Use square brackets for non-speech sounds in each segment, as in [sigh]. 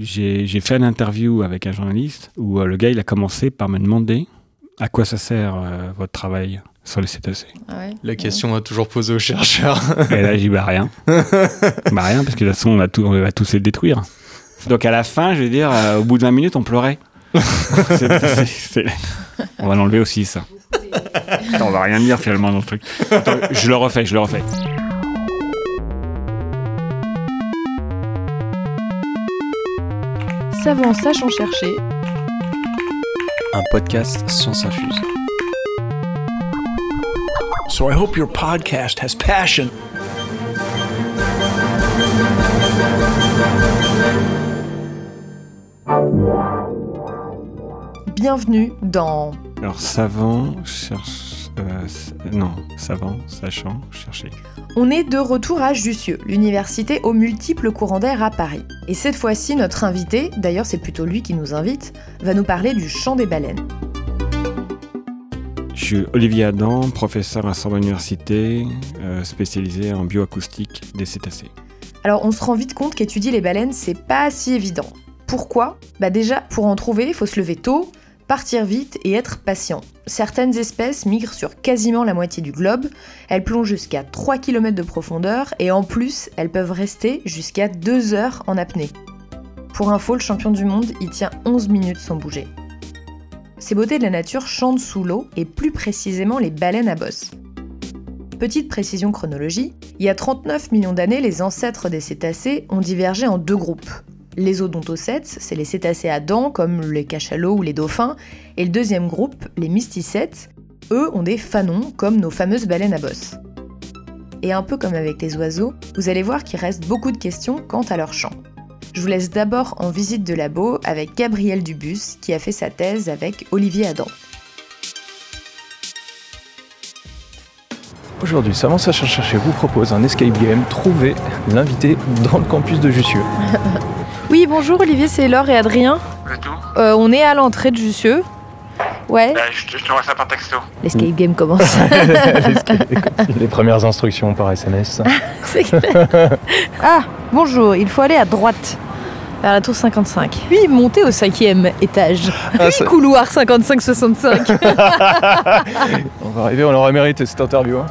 J'ai fait une interview avec un journaliste où euh, le gars il a commencé par me demander à quoi ça sert euh, votre travail sur les cétacés. Ah ouais. La question a toujours posée aux chercheurs. Et là j'ai dit bah rien. [laughs] bah rien parce que de toute façon on, a tout, on va tous les détruire. Donc à la fin je vais dire euh, au bout de 20 minutes on pleurait. [laughs] On va l'enlever aussi ça. Attends, on va rien dire finalement dans le truc. Attends, je le refais, je le refais. Savant sachant chercher. Un podcast Science Infuse. So I hope your podcast has passion. Bienvenue dans Alors savant, cherche... euh, non, savant, sachant, chercher. On est de retour à Jussieu, l'université aux multiples courants d'air à Paris. Et cette fois-ci, notre invité, d'ailleurs c'est plutôt lui qui nous invite, va nous parler du chant des baleines. Je suis Olivier Adam, professeur à Sorbonne Université, euh, spécialisé en bioacoustique des cétacés. Alors on se rend vite compte qu'étudier les baleines, c'est pas si évident. Pourquoi? Bah déjà, pour en trouver, il faut se lever tôt, partir vite et être patient. Certaines espèces migrent sur quasiment la moitié du globe, elles plongent jusqu'à 3 km de profondeur et en plus, elles peuvent rester jusqu'à 2 heures en apnée. Pour info, le champion du monde y tient 11 minutes sans bouger. Ces beautés de la nature chantent sous l'eau et plus précisément les baleines à bosse. Petite précision chronologie, il y a 39 millions d'années, les ancêtres des cétacés ont divergé en deux groupes. Les odontocètes, c'est les cétacés à dents comme les cachalots ou les dauphins, et le deuxième groupe, les mysticètes, eux ont des fanons comme nos fameuses baleines à bosse. Et un peu comme avec les oiseaux, vous allez voir qu'il reste beaucoup de questions quant à leur chant. Je vous laisse d'abord en visite de labo avec Gabriel Dubus qui a fait sa thèse avec Olivier Adam. Aujourd'hui, Savant Sachant Chercher vous propose un escape game Trouver l'invité dans le campus de Jussieu. [laughs] Oui, bonjour Olivier, c'est Laure et Adrien. Euh, on est à l'entrée de Jussieu. Ouais, je t'envoie ça par texto. l'escape game commence. [laughs] [laughs] Les premières instructions par SMS. C'est clair. [laughs] ah, bonjour, il faut aller à droite, vers la tour 55. Puis monter au cinquième étage. Ah, Puis couloir 55-65. On va arriver, on aurait mérité cette interview. hein.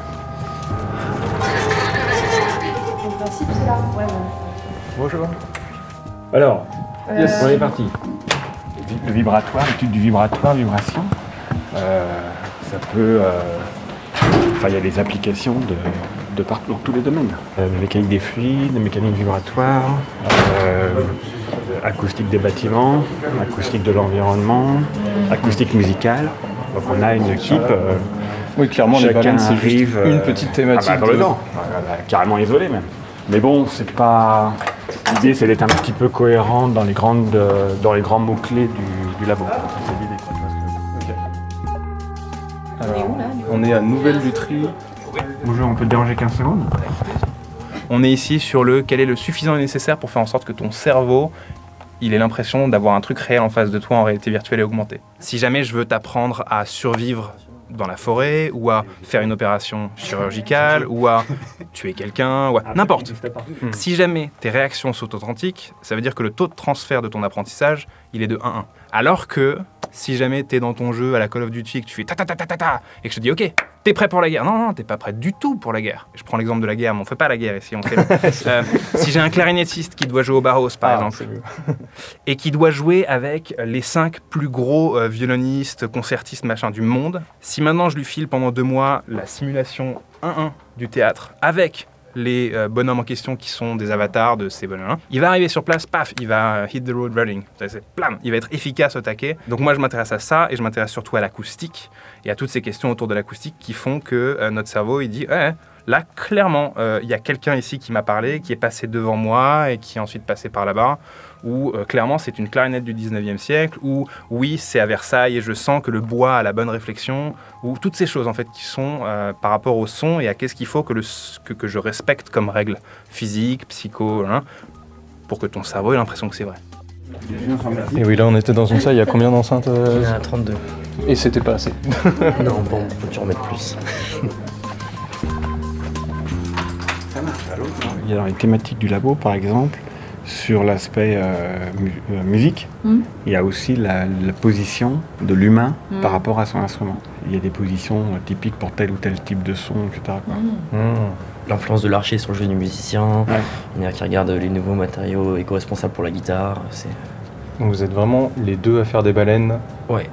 Bonjour. Alors, on est parti. Le vibratoire, l'étude du vibratoire, vibration, euh, ça peut... euh, Enfin, il y a des applications de, de partout, dans tous les domaines. Euh, mécanique des fluides, mécanique vibratoire, euh, acoustique des bâtiments, acoustique de l'environnement, acoustique musicale. Donc on a une équipe... euh, Oui, clairement, les Chacun baleines, c'est juste arrive, une euh, petite thématique. Ah bah, dans le de- bah, carrément isolé même. Mais bon, c'est pas. L'idée, c'est d'être un petit peu cohérent dans les grandes, euh, dans les grands mots clés du, du labo. Alors, on est à Nouvelle-Lutry. Bonjour, on peut te déranger 15 secondes On est ici sur le quel est le suffisant et nécessaire pour faire en sorte que ton cerveau il ait l'impression d'avoir un truc réel en face de toi en réalité virtuelle et augmentée. Si jamais je veux t'apprendre à survivre dans la forêt ou à faire une opération chirurgicale ou à [laughs] tuer quelqu'un ou à n'importe. Si jamais tes réactions sont authentiques, ça veut dire que le taux de transfert de ton apprentissage, il est de 1-1. Alors que si jamais tu es dans ton jeu à la Call of Duty et que tu fais ta ta ta ta ta ta et que je te dis OK, t'es prêt pour la guerre Non non, t'es pas prêt du tout pour la guerre. Je prends l'exemple de la guerre, mais on fait pas la guerre ici, on fait [laughs] Euh, si j'ai un clarinettiste qui doit jouer au Barros par Ah, exemple [laughs] et qui doit jouer avec les cinq plus gros euh, violonistes, concertistes, machin du monde. Si maintenant je lui file pendant deux mois la simulation 1-1 du théâtre avec les euh, bonhommes en question qui sont des avatars de ces bonhommes, il va arriver sur place, paf, il va euh, hit the road running. C'est Plam, il va être efficace au taquet. Donc moi je m'intéresse à ça et je m'intéresse surtout à l'acoustique et à toutes ces questions autour de l'acoustique qui font que euh, notre cerveau il dit ouais, Là, clairement, euh, il y a quelqu'un ici qui m'a parlé, qui est passé devant moi et qui est ensuite passé par là-bas. Ou euh, clairement, c'est une clarinette du 19e siècle. Ou oui, c'est à Versailles et je sens que le bois a la bonne réflexion. Ou toutes ces choses en fait qui sont euh, par rapport au son et à qu'est-ce qu'il faut que, le, s- que, que je respecte comme règle physique, psycho, hein, pour que ton cerveau ait l'impression que c'est vrai. Et oui, là, on était dans une salle, il y a combien d'enceintes Il y en a 32. Et c'était pas assez. [laughs] non, bon, on peut toujours mettre plus. [laughs] Il y a dans les thématiques du labo, par exemple, sur l'aspect euh, mu- euh, musique, Mhm. il y a aussi la, la position de l'humain Mhm. par rapport à son instrument. Il y a des positions euh, typiques pour tel ou tel type de son, etc. quoi. L'influence de l'archer sur le jeu du musicien, Ouais. il y en a qui regardent les nouveaux matériaux éco-responsables pour la guitare. C'est... Donc vous êtes vraiment les deux à faire des baleines. Ouais.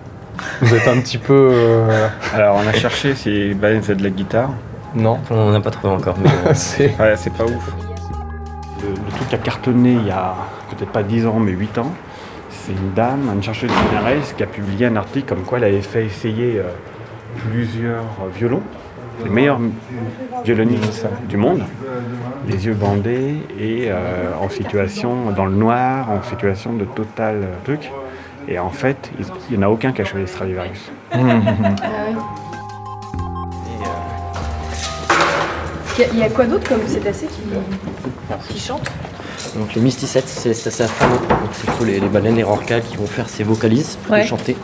Vous êtes un petit peu. euh, Alors on a cherché si Baleine faisait de la guitare. Non. On n'en a pas trouvé encore. Mais, [laughs] euh, C'est. Ouais, c'est pas ouf. Le, le truc qui a cartonné il y a peut-être pas 10 ans, mais 8 ans, c'est une dame, une chercheuse CNRS, qui a publié un article comme quoi elle avait fait essayer euh, plusieurs euh, violons, les meilleurs violonistes du monde, les yeux bandés et euh, en situation dans le noir, en situation de total truc. Et en fait, il n'y en a aucun qui a choisi Stradivarius. [laughs] Il y, a quoi d'autre comme cétacés qui, qui chantent? Donc les mysticettes, c'est assez c'est plutôt les, les baleines et rorquals qui vont faire ces vocalises pour Ouais. chanter.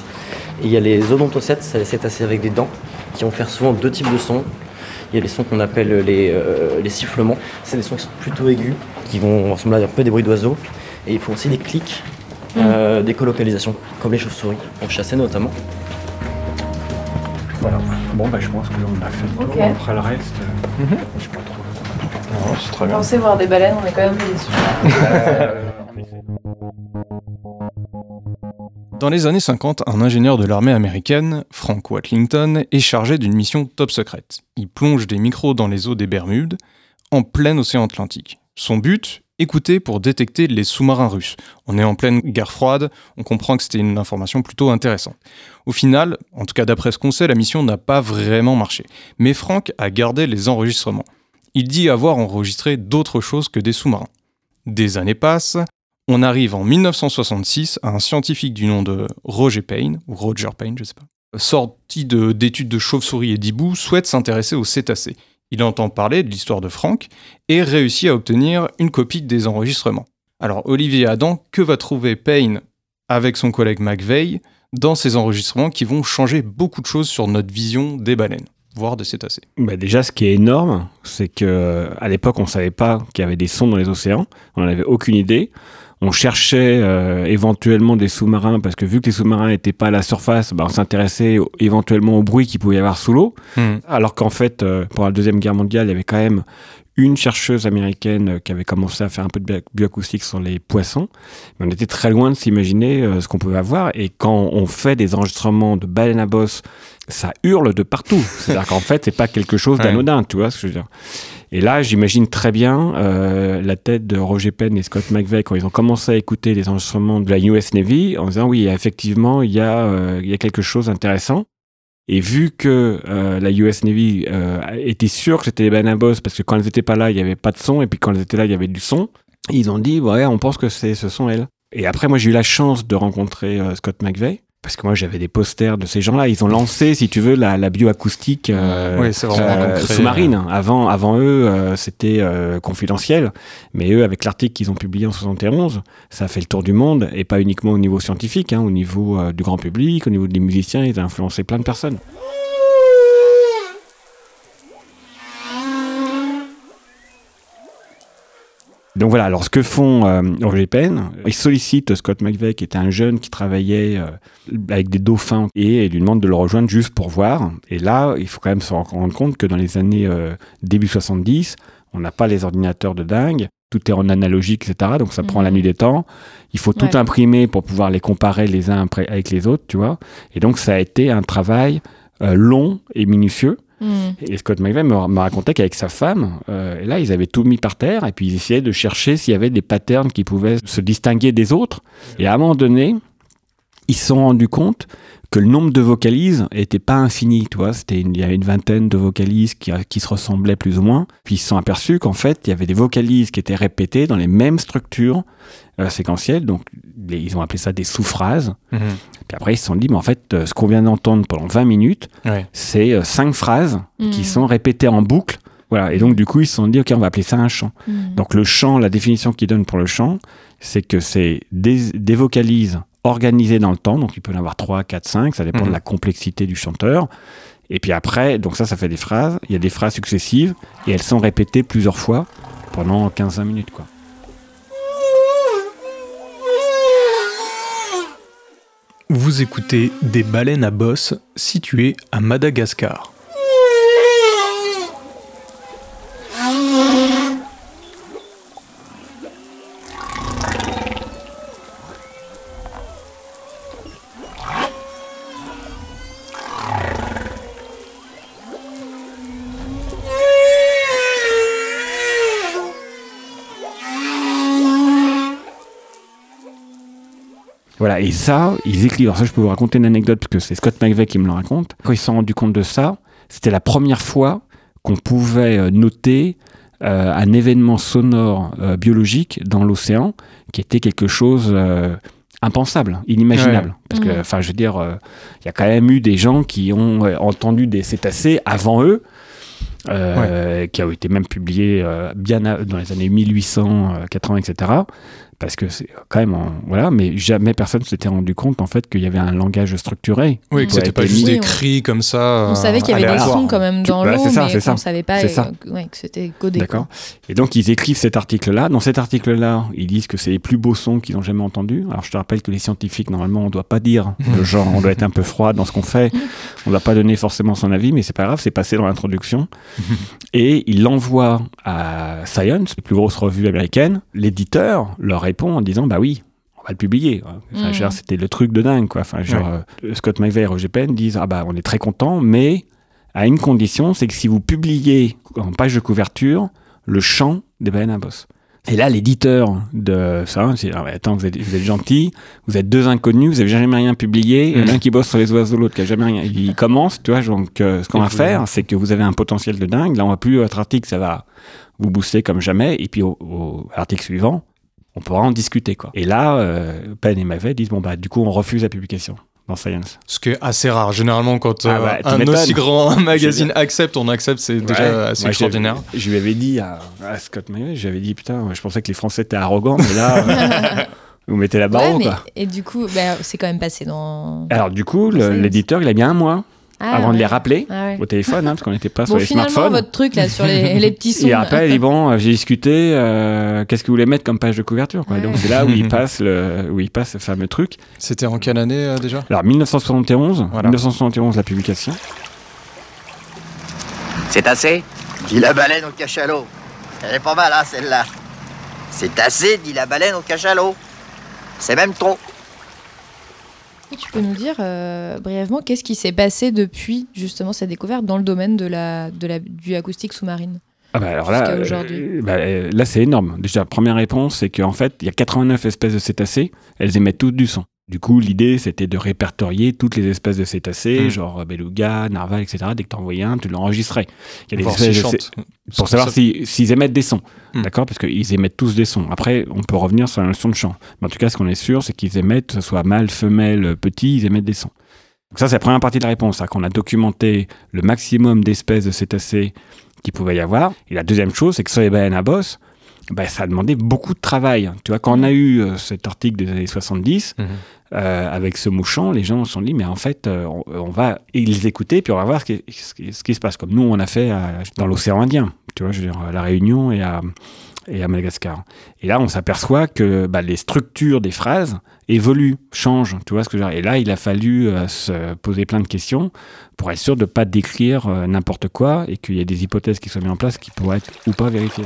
Et il y a les odontocètes, c'est les cétacés avec des dents, qui vont faire souvent deux types de sons. Il y a les sons qu'on appelle les, euh, les sifflements. C'est des sons qui sont plutôt aigus, qui vont ressembler à un peu des bruits d'oiseaux. Et ils font aussi des clics, euh, des colocalisations, comme les chauves-souris, pour chasser notamment. Voilà. Bon, bah, je pense que l'on a fait le tour. Ok. Après le reste, euh, je sais pas trop. Non, c'est très On bien. pensait voir des baleines, on est quand même déçus. Dans les années 50, un ingénieur de l'armée américaine, Frank Watlington, est chargé d'une mission top secrète. Il plonge des micros dans les eaux des Bermudes, en plein océan Atlantique. Son but Écouter pour détecter les sous-marins russes. On est en pleine guerre froide, on comprend que c'était une information plutôt intéressante. Au final, en tout cas d'après ce qu'on sait, la mission n'a pas vraiment marché. Mais Frank a gardé les enregistrements. Il dit avoir enregistré d'autres choses que des sous-marins. Des années passent, on arrive en 1966 à un scientifique du nom de Roger Payne, ou Roger Payne, je sais pas, sorti de- d'études de chauve-souris et d'hibou, souhaite s'intéresser aux cétacés. Il entend parler de l'histoire de Frank et réussit à obtenir une copie des enregistrements. Alors Olivier Adam, que va trouver Payne avec son collègue McVeigh dans ces enregistrements qui vont changer beaucoup de choses sur notre vision des baleines, voire des cétacés? Bah déjà, ce qui est énorme, c'est que à l'époque, on savait pas qu'il y avait des sons dans les océans. On n'avait aucune idée. On cherchait euh, éventuellement des sous-marins parce que vu que les sous-marins n'étaient pas à la surface, bah, on s'intéressait éventuellement au bruit qu'il pouvait y avoir sous l'eau. Alors qu'en fait, euh, pour la deuxième guerre mondiale, il y avait quand même une chercheuse américaine euh, qui avait commencé à faire un peu de bio- bioacoustique sur les poissons. Mais on était très loin de s'imaginer euh, ce qu'on pouvait avoir. Et quand on fait des enregistrements de baleines à bosse, ça hurle de partout. [laughs] C'est-à-dire qu'en fait, c'est pas quelque chose d'anodin, tu vois ce que je veux dire. Et là, j'imagine très bien euh, la tête de Roger Penn et Scott McVeigh quand ils ont commencé à écouter les enregistrements de la US Navy en disant oui, effectivement, il y a, euh, il y a quelque chose d'intéressant. Et vu que euh, la US Navy euh, était sûre que c'était les à bosse, parce que quand elles n'étaient pas là, il n'y avait pas de son, et puis quand elles étaient là, il y avait du son, ils ont dit, ouais, on pense que c'est, ce sont elles. Et après, moi, j'ai eu la chance de rencontrer euh, Scott McVeigh, parce que moi, j'avais des posters de ces gens-là. Ils ont lancé, si tu veux, la, la bioacoustique euh, Oui, euh, sous-marine. Avant, avant eux, euh, c'était euh, confidentiel. Mais eux, avec l'article qu'ils ont publié en 71, ça a fait le tour du monde, et pas uniquement au niveau scientifique, hein, au niveau euh, du grand public, au niveau des musiciens, ils ont influencé plein de personnes. Donc voilà, alors ce que font euh, Roger Penn, ils sollicitent Scott McVeigh, qui était un jeune qui travaillait euh, avec des dauphins, et lui demandent de le rejoindre juste pour voir. Et là, il faut quand même se rendre compte que dans les années euh, début 70, on n'a pas les ordinateurs de dingue, tout est en analogique, etc. Donc ça prend la Mhm. nuit des temps. Il faut tout imprimer pour pouvoir les comparer les uns après- avec les autres, tu vois. Et donc ça a été un travail euh, long et minutieux. Hmm. Et Scott McVeigh me, racontait qu'avec sa femme, euh, là, ils avaient tout mis par terre et puis ils essayaient de chercher s'il y avait des patterns qui pouvaient se distinguer des autres. Et à un moment donné, ils se sont rendus compte que le nombre de vocalises n'était pas infini, tu vois. C'était il y avait une vingtaine de vocalises qui, qui se ressemblaient plus ou moins. Puis ils se sont aperçus qu'en fait, il y avait des vocalises qui étaient répétées dans les mêmes structures euh, séquentielles. Donc, ils ont appelé ça des sous-phrases. Mhm. Puis après, ils se sont dit, mais en fait, euh, ce qu'on vient d'entendre pendant 20 minutes, Ouais. c'est euh, cinq phrases qui Mhm. sont répétées en boucle. Voilà. Et donc, du coup, ils se sont dit, OK, on va appeler ça un chant. Hmm. Donc, le chant, la définition qu'ils donnent pour le chant, c'est que c'est des, des vocalises organisées dans le temps. Donc, il peut y en avoir 3, 4, 5. Ça dépend Mhm. de la complexité du chanteur. Et puis après, donc ça, ça fait des phrases. Il y a des phrases successives et elles sont répétées plusieurs fois pendant 15-20 minutes, quoi. Vous écoutez des baleines à bosse situées à Madagascar. Voilà, et ça, ils écrivent. Alors ça, je peux vous raconter une anecdote, parce que c'est Scott McVeigh qui me le raconte. Quand ils se sont rendus compte de ça, c'était la première fois qu'on pouvait euh, noter euh, un événement sonore euh, biologique dans l'océan qui était quelque chose euh, impensable, inimaginable. Ouais. Parce que, Mhm. enfin, je veux dire, il y a quand même eu des gens qui ont entendu des cétacés avant eux. euh, qui ont été même publiés euh, bien à- dans les années 1880, etc. Parce que c'est quand même, en- voilà, mais jamais personne s'était rendu compte en fait qu'il y avait un langage structuré. Oui, que c'était pas juste oui, on- écrit comme ça. On savait qu'il y avait des sons quand même dans Voilà, l'eau, c'est ça, mais c'est ça. qu'on savait pas ça. euh, ouais, que c'était codé. D'accord. Et donc ils écrivent cet article-là. Dans cet article-là, ils disent que c'est les plus beaux sons qu'ils ont jamais entendus. Alors je te rappelle que les scientifiques, normalement, on doit pas dire le [laughs] genre, on doit être un peu froid dans ce qu'on fait. On doit pas donner forcément son avis, mais c'est pas grave, c'est passé dans l'introduction. [laughs] Et ils l'envoient à Science, la plus grosse revue américaine. L'éditeur leur répond en disant bah oui. On va le publier. Enfin, dire, C'était le truc de dingue. Quoi. Enfin, genre, euh, Scott McVeigh et Roger Penn disent ah bah on est très content, mais à une condition, c'est que si vous publiez en page de couverture le chant des baleines à bosse. Et là, l'éditeur de ça, c'est ah, attends, vous êtes, vous êtes gentil, vous êtes deux inconnus, vous avez jamais rien publié, l'un qui bosse sur les oiseaux, l'autre qui a jamais rien. Il commence, tu vois, donc euh, ce qu'on Et va faire, c'est que vous avez un potentiel de dingue. Là, on va plus votre article, ça va vous booster comme jamais, et puis au, au article suivant, on pourra en discuter quoi. Et là, euh, Penn et Mavet disent bon bah du coup on refuse la publication dans Science. Ce qui est assez rare. Généralement, quand Ah euh, bah, un aussi grand magazine accepte, on accepte, c'est déjà Ouais. assez Moi, extraordinaire. Je, lui avais dit à, à Scott Mavet, je lui avais dit putain, je pensais que les Français étaient arrogants, mais là, [laughs] euh, vous mettez la barre Ouais, quoi. et du coup, bah, c'est quand même passé dans. Alors du coup, l'éditeur, il a bien un mois Ah, avant de les rappeler Ah ouais. au téléphone, hein, parce qu'on n'était pas sur les finalement, smartphones. votre truc là sur les, les [laughs] petits sons. Il rappelle, il dit bon, euh, j'ai discuté, euh, qu'est-ce que vous voulez mettre comme page de couverture quoi. Ouais. Donc c'est là où il [laughs] passe le, où il passe ce fameux truc. C'était en quelle année euh, déjà? Alors 1971, Voilà. 1971 la publication. C'est assez? Dit la baleine au cachalot. Elle est pas mal, hein, celle-là. C'est assez, dit la baleine au cachalot. C'est même trop. Tu peux nous dire euh, brièvement qu'est-ce qui s'est passé depuis justement cette découverte dans le domaine de la, de la, du acoustique sous-marine? Ah bah alors là, euh, aujourd'hui. bah, euh, là c'est énorme. Déjà, première réponse, c'est qu'en fait, il y a 89 espèces de cétacés, elles émettent toutes du son. Du coup, l'idée, c'était de répertorier toutes les espèces de cétacés, Mm. genre euh, beluga, narval, etc. Dès que tu envoyais un, tu l'enregistrais. Il y a des espèces s'ils de cé- pour savoir ça- si- s'ils émettent des sons. Hmm. D'accord? Parce qu'ils émettent tous des sons. Après, on peut revenir sur la notion de chant. Mais en tout cas, ce qu'on est sûr, c'est qu'ils émettent, que ce soit mâle, femelle, petit, ils émettent des sons. Donc ça, c'est la première partie de la réponse. C'est qu'on a documenté le maximum d'espèces de cétacés qu'il pouvait y avoir. Et la deuxième chose, c'est que sur les baleines à bosse, ben, ça a demandé beaucoup de travail. Tu vois, quand on a eu euh, cet article des années 70, Mhm. euh, avec ce mot chant, les gens se sont dit, mais en fait, euh, on, on va les écouter, puis on va voir ce qui, ce qui- ce qui se passe. Comme nous, on a fait à- dans l'océan Indien, tu vois, je veux dire, à La Réunion et à, et à Madagascar. Et là, on s'aperçoit que bah, les structures des phrases évoluent, changent, tu vois ce que je veux dire. Et là, il a fallu euh, se poser plein de questions pour être sûr de ne pas décrire n'importe quoi et qu'il y ait des hypothèses qui soient mises en place qui pourraient être ou pas vérifiées.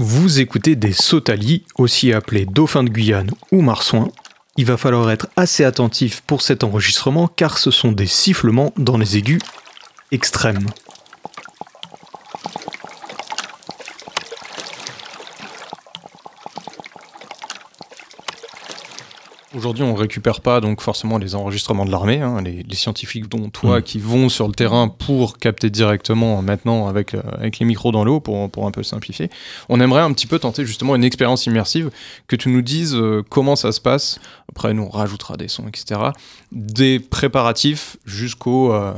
Vous écoutez des sautalies, aussi appelés dauphins de Guyane ou marsouins. Il va falloir être assez attentif pour cet enregistrement car ce sont des sifflements dans les aigus extrêmes. Aujourd'hui, on récupère pas donc forcément les enregistrements de l'armée, hein, les, les scientifiques dont toi Mm. qui vont sur le terrain pour capter directement maintenant avec, euh, avec les micros dans l'eau pour, pour un peu simplifier. On aimerait un petit peu tenter justement une expérience immersive, que tu nous dises euh, comment ça se passe. Après, nous on rajoutera des sons, etc. Des préparatifs jusqu'au euh,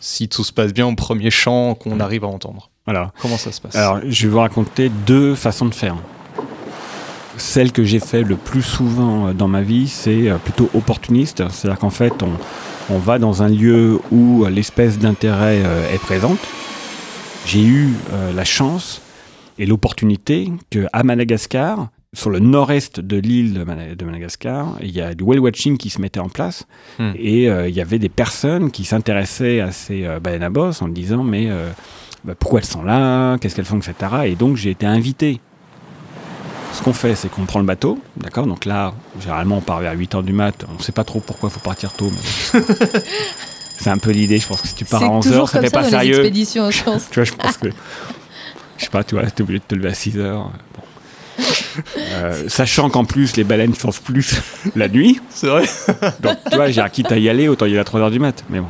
si tout se passe bien au premier chant qu'on arrive à entendre. Voilà. Comment ça se passe? Alors, je vais vous raconter deux façons de faire. Celle que j'ai fait le plus souvent euh, dans ma vie, c'est euh, plutôt opportuniste. C'est-à-dire qu'en fait, on, on va dans un lieu où euh, l'espèce d'intérêt est présente. J'ai eu la chance et l'opportunité qu'à Madagascar, sur le nord-est de l'île de, Madagascar, il y a du whale watching qui se mettait en place. Hmm. Et euh, il y avait des personnes qui s'intéressaient à ces euh, baleines à bosse en disant mais euh, bah, pourquoi elles sont là, qu'est-ce qu'elles font, etc. Et donc j'ai été invité. Ce qu'on fait, c'est qu'on prend le bateau, d'accord? Donc là, généralement, on part vers 8 h du mat. On ne sait pas trop pourquoi il faut partir tôt, mais [laughs] c'est un peu l'idée. Je pense que si tu pars à C'est 11 toujours h ça comme fait ça pas dans les sérieux. expéditions, je [laughs] pense. Tu vois, je pense que. Je sais pas, tu vois, t'es obligé de te lever à 6 heures. Bon. Euh, sachant qu'en plus, les baleines changent plus [laughs] la nuit. C'est vrai. Donc, tu vois, j'ai quitte à y aller, autant y aller à 3 heures du mat. Mais bon.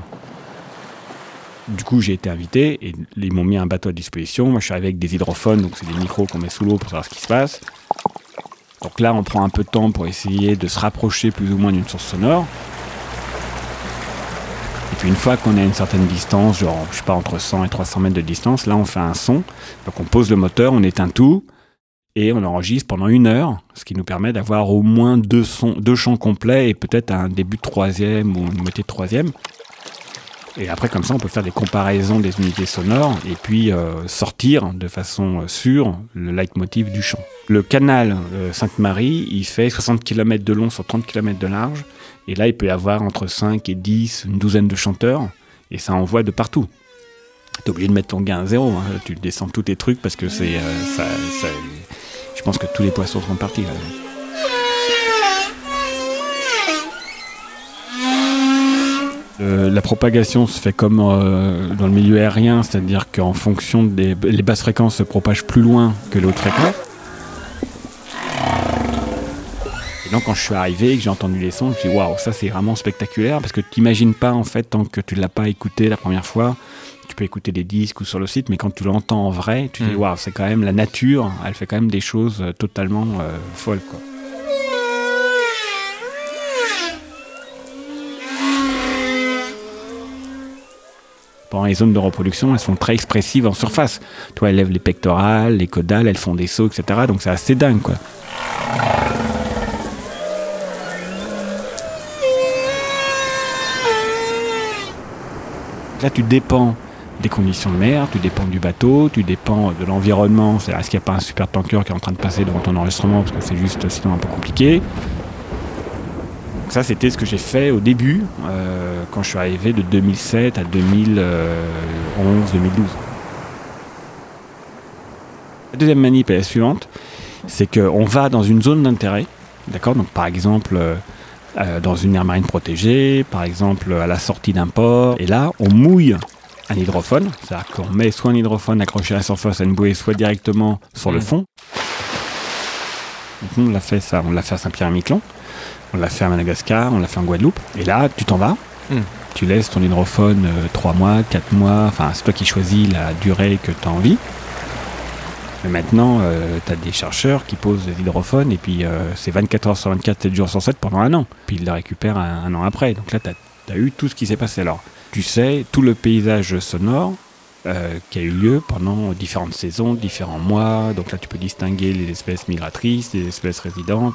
Du coup, j'ai été invité et ils m'ont mis un bateau à disposition. Moi, je suis arrivé avec des hydrophones, donc c'est des micros qu'on met sous l'eau pour savoir ce qui se passe. Donc là, on prend un peu de temps pour essayer de se rapprocher plus ou moins d'une source sonore. Et puis une fois qu'on est à une certaine distance, genre, je sais pas, entre 100 et 300 mètres de distance, là, on fait un son. Donc on pose le moteur, on éteint tout et on enregistre pendant une heure, ce qui nous permet d'avoir au moins deux, sons, deux chants complets et peut-être un début de troisième ou une moitié de troisième. Et après, comme ça, on peut faire des comparaisons des unités sonores et puis euh, sortir de façon euh, sûre le leitmotiv du chant. Le canal euh, Sainte-Marie, il fait 60 km de long sur 30 km de large. Et là, il peut y avoir entre 5 et 10, une douzaine de chanteurs. Et ça envoie de partout. T'es obligé de mettre ton gain à zéro. hein. Tu descends tous tes trucs parce que c'est. ça, ça- je pense que tous les poissons sont partis. là. Euh, la propagation se fait comme euh, dans le milieu aérien, c'est-à-dire qu'en fonction des les basses fréquences se propagent plus loin que les hautes fréquences. Et donc quand je suis arrivé et que j'ai entendu les sons, je me suis dit waouh, ça c'est vraiment spectaculaire parce que tu n'imagines pas en fait tant que tu ne l'as pas écouté la première fois. Tu peux écouter des disques ou sur le site, mais quand tu l'entends en vrai, tu te dis Mm. waouh, c'est quand même la nature, elle fait quand même des choses euh, totalement euh, folles quoi. Les zones de reproduction, elles sont très expressives en surface. Toi, elles lèvent les pectorales, les caudales, elles font des sauts, etc. Donc c'est assez dingue, quoi. Là, tu dépends des conditions de mer, tu dépends du bateau, tu dépends de l'environnement. Est-ce qu'il n'y a pas un super tanker qui est en train de passer devant ton enregistrement? Parce que c'est juste sinon un peu compliqué. Ça, c'était ce que j'ai fait au début, euh, quand je suis arrivé de 2007 à 2011-2012. La deuxième manip est la suivante, c'est qu'on va dans une zone d'intérêt, d'accord? Donc par exemple, euh, euh, dans une aire marine protégée, par exemple à la sortie d'un port, et là, on mouille un hydrophone, c'est-à-dire qu'on met soit un hydrophone accroché à la surface à une bouée, soit directement sur le Mhm. fond. Donc on l'a fait ça, on l'a fait à Saint-Pierre-et-Miquelon. On l'a fait à Madagascar, on l'a fait en Guadeloupe. Et là, tu t'en vas. Hmm. Tu laisses ton hydrophone 3 mois, 4 mois. Enfin, c'est toi qui choisis la durée que tu as envie. Mais maintenant, tu as des chercheurs qui posent des hydrophones et puis euh, c'est 24 heures sur 24, 7 jours sur 7 pendant un an. Puis ils les récupèrent un, un an après. Donc là, tu as, eu tout ce qui s'est passé. Alors, tu sais tout le paysage sonore euh, qui a eu lieu pendant différentes saisons, différents mois. Donc là, tu peux distinguer les espèces migratrices, les espèces résidentes,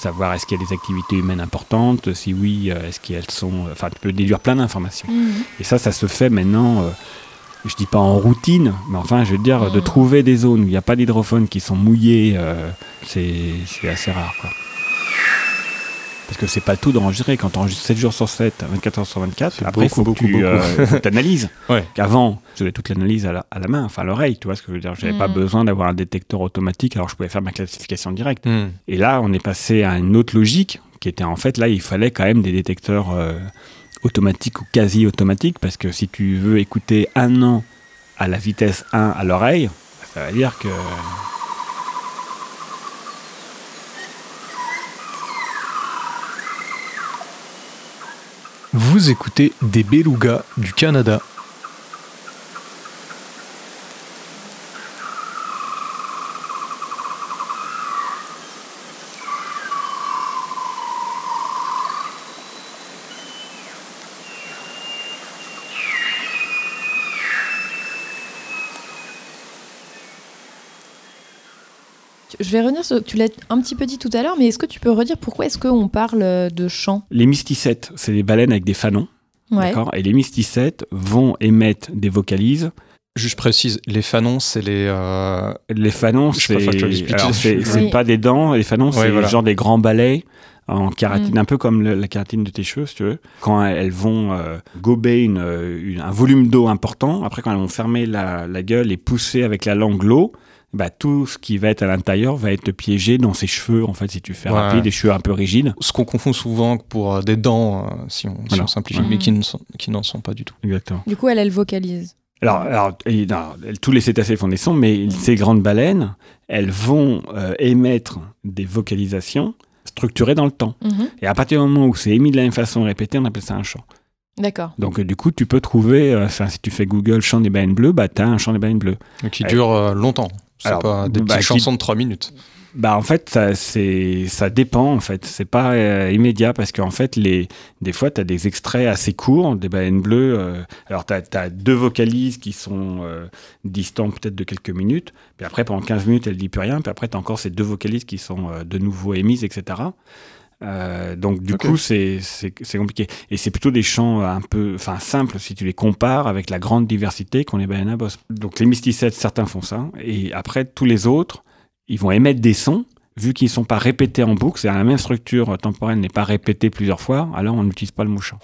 savoir est-ce qu'il y a des activités humaines importantes, si oui, euh, est-ce qu'elles sont... Enfin, tu peux déduire plein d'informations. Mhm. Et ça, ça se fait maintenant, euh, je dis pas en routine, mais enfin, je veux dire, de Mm. trouver des zones où il n'y a pas d'hydrophones qui sont mouillés, euh, c'est c'est assez rare, quoi. Parce que c'est pas le tout d'enregistrer. Quand tu enregistres 7 jours sur 7, 24 heures sur 24, C'est après, il faut beaucoup, que tu euh, [laughs] t'analyses. Ouais. Qu'avant, je faisais toute l'analyse à la, à la main, enfin à l'oreille, tu vois ce que je veux dire. J'avais pas Mm. besoin d'avoir un détecteur automatique, alors je pouvais faire ma classification directe. Hmm. Et là, on est passé à une autre logique, qui était en fait, là, il fallait quand même des détecteurs euh, automatiques ou quasi automatiques, parce que si tu veux écouter un an à la vitesse 1 à l'oreille, ça veut dire que... Vous écoutez des belugas du Canada. Je vais revenir sur. Tu l'as un petit peu dit tout à l'heure, mais est-ce que tu peux redire pourquoi est-ce qu'on parle euh, de chant? Les mysticètes, c'est des baleines avec des fanons, Ouais. d'accord? Et les mysticètes vont émettre des vocalises Juste précise, les fanons, c'est les. euh, Les fanons, c'est Oui. pas des dents. Les fanons, Ouais, c'est voilà. genre des grands balais en kératine, Mm. un peu comme le- la kératine de tes cheveux, si tu veux. Quand elles vont euh, gober une, une- un volume d'eau important, après quand elles vont fermer la, la gueule et pousser avec la langue l'eau, bah, tout ce qui va être à l'intérieur va être piégé dans ses cheveux, en fait, si tu fais Ouais. rapide, des cheveux un peu rigides. Ce qu'on confond souvent pour euh, des dents, euh, si, on, si Voilà. on simplifie, Ouais. mais qui ne sont- qui n'en sont pas du tout. Exactement. Du coup, elle, elle vocalise. Alors, alors, et, tous les cétacés font des sons, mais ces grandes baleines, elles vont euh, émettre des vocalisations structurées dans le temps. Mhm. Et à partir du moment où c'est émis de la même façon, répété, on appelle ça un chant. D'accord. Donc euh, du coup, tu peux trouver, euh, enfin, si tu fais Google chant des baleines bleues, bah tu as un chant des baleines bleues. Et qui dure euh, longtemps. C'est pas des bah, petites chansons de 3 minutes. Bah en fait, ça, c'est, ça dépend en fait. C'est pas euh, immédiat parce qu'en fait, les, des fois, tu as des extraits assez courts des baleines bleues. euh, alors tu as, deux vocalises qui sont euh, distants peut-être de quelques minutes. Puis après, pendant 15 minutes, elle dit plus rien. Puis après, tu as encore ces deux vocalises qui sont euh, de nouveau émises, etc. Euh, donc du coup c'est compliqué. Et c'est plutôt des chants un peu enfin simples si tu les compares avec la grande diversité qu'ont les baleines à bosse donc les mysticètes certains font ça. Et après tous les autres ils vont émettre des sons. Vu qu'ils ne sont pas répétés en boucle c'est la même structure temporelle n'est pas répétée plusieurs fois alors on n'utilise pas le mot chant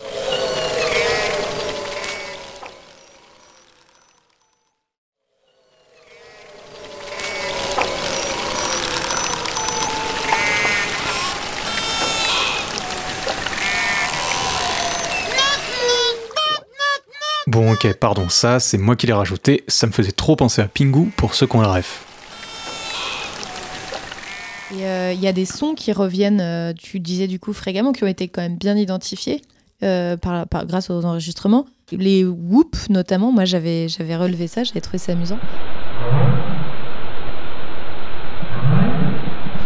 Bon, ok, pardon, ça, c'est moi qui l'ai rajouté. Ça me faisait trop penser à Pingu pour ceux qui ont le ref. Euh, il y a des sons qui reviennent, euh, tu disais du coup fréquemment, qui ont été quand même bien identifiés euh, par, grâce aux enregistrements. Les whoop notamment, moi j'avais relevé ça, j'avais trouvé ça amusant.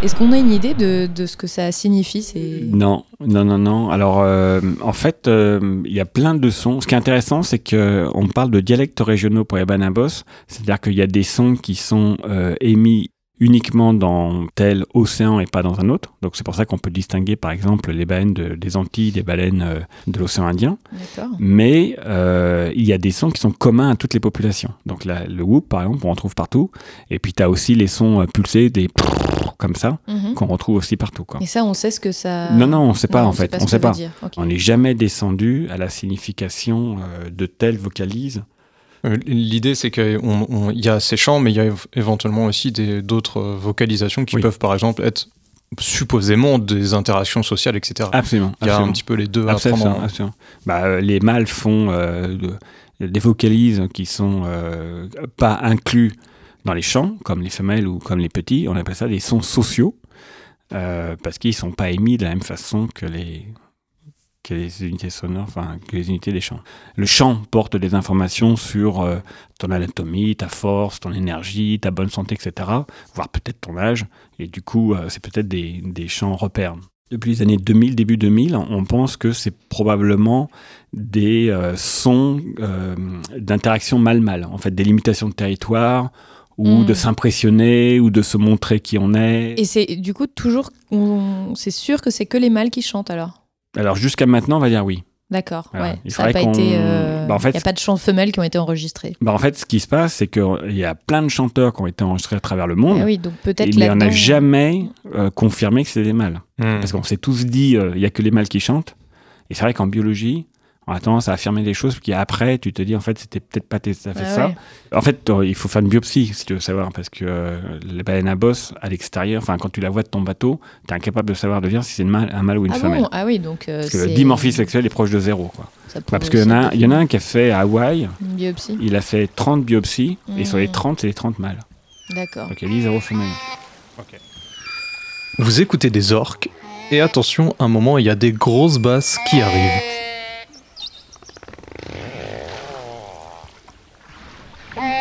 Est-ce qu'on a une idée de, ce que ça signifie. Non, non, non, non. Alors, euh, en fait, euh, il y a plein de sons. Ce qui est intéressant, c'est que on parle de dialectes régionaux pour les c'est-à-dire qu'il y a des sons qui sont euh, émis uniquement dans tel océan et pas dans un autre. Donc c'est pour ça qu'on peut distinguer par exemple les baleines de- des Antilles des baleines euh, de l'océan Indien. Mais euh, il y a des sons qui sont communs à toutes les populations. Donc la- le whoop par exemple, on en trouve partout. Et puis tu as aussi les sons euh, pulsés, des comme ça, Mhm. qu'on retrouve aussi partout. Quoi. Et ça, on sait ce que ça. Non, non, on ne sait pas Non, en fait. on sait pas. On n'est jamais descendu à la signification euh, de telle vocalise. Euh, L'idée, c'est qu'il y a ces chants, mais il y a év- éventuellement aussi d'autres euh, vocalisations qui Oui. peuvent, par exemple, être supposément des interactions sociales, etc. Absolument. Il y a un petit peu les deux à Absolument, prendre en- absolument. Bah, euh, les mâles font euh, de- des vocalises qui sont euh, pas inclus dans les chants, comme les femelles ou comme les petits. On appelle ça des sons sociaux, euh, parce qu'ils sont pas émis de la même façon que les, que les unités sonores, enfin, que les unités des chants. Le chant porte des informations sur euh, ton anatomie, ta force, ton énergie, ta bonne santé, etc., voire peut-être ton âge, et du coup, euh, c'est peut-être des, des chants repères. Depuis les années 2000, début 2000, on pense que c'est probablement des euh, sons d'interaction mâle-mâle, en fait, des limitations de territoire, ou Mm. de s'impressionner, ou de se montrer qui on est. Et c'est du coup toujours, on- c'est sûr que c'est que les mâles qui chantent alors? Alors jusqu'à maintenant, on va dire oui. D'accord. Voilà. Ouais. Il Ça n'a pas été. euh, Bah, en fait, il n'y a pas de chants femelles qui ont été enregistrés. Bah, en fait, ce qui se passe, c'est qu'il y a plein de chanteurs qui ont été enregistrés à travers le monde. Ah oui, donc peut-être il n'y en a là-dedans- jamais euh, confirmé que c'était des mâles. Hmm. Parce qu'on s'est tous dit, euh, il n'y a que les mâles qui chantent. Et c'est vrai qu'en biologie, on a tendance à affirmer des choses qui après, tu te dis, en fait, c'était peut-être pas tout à fait Ah ça. ouais. En fait, il faut faire une biopsie, si tu veux savoir, parce que euh, les baleines à bosse, à l'extérieur, enfin, quand tu la vois de ton bateau, tu es incapable de savoir de dire si c'est un mâle ou une Ah femelle. bon? Ah oui, donc. euh, Parce que le dimorphisme sexuel est proche de zéro. Quoi. Bah, parce qu'il y, en a y en a un qui a fait à Hawaï, Une biopsie. il a fait 30 biopsies, et sur les Mm. 30, c'est les 30 mâles. D'accord. Donc il y a zéro femelle. Vous écoutez des orques, et attention, à un moment, il y a des grosses basses qui arrivent. Hey.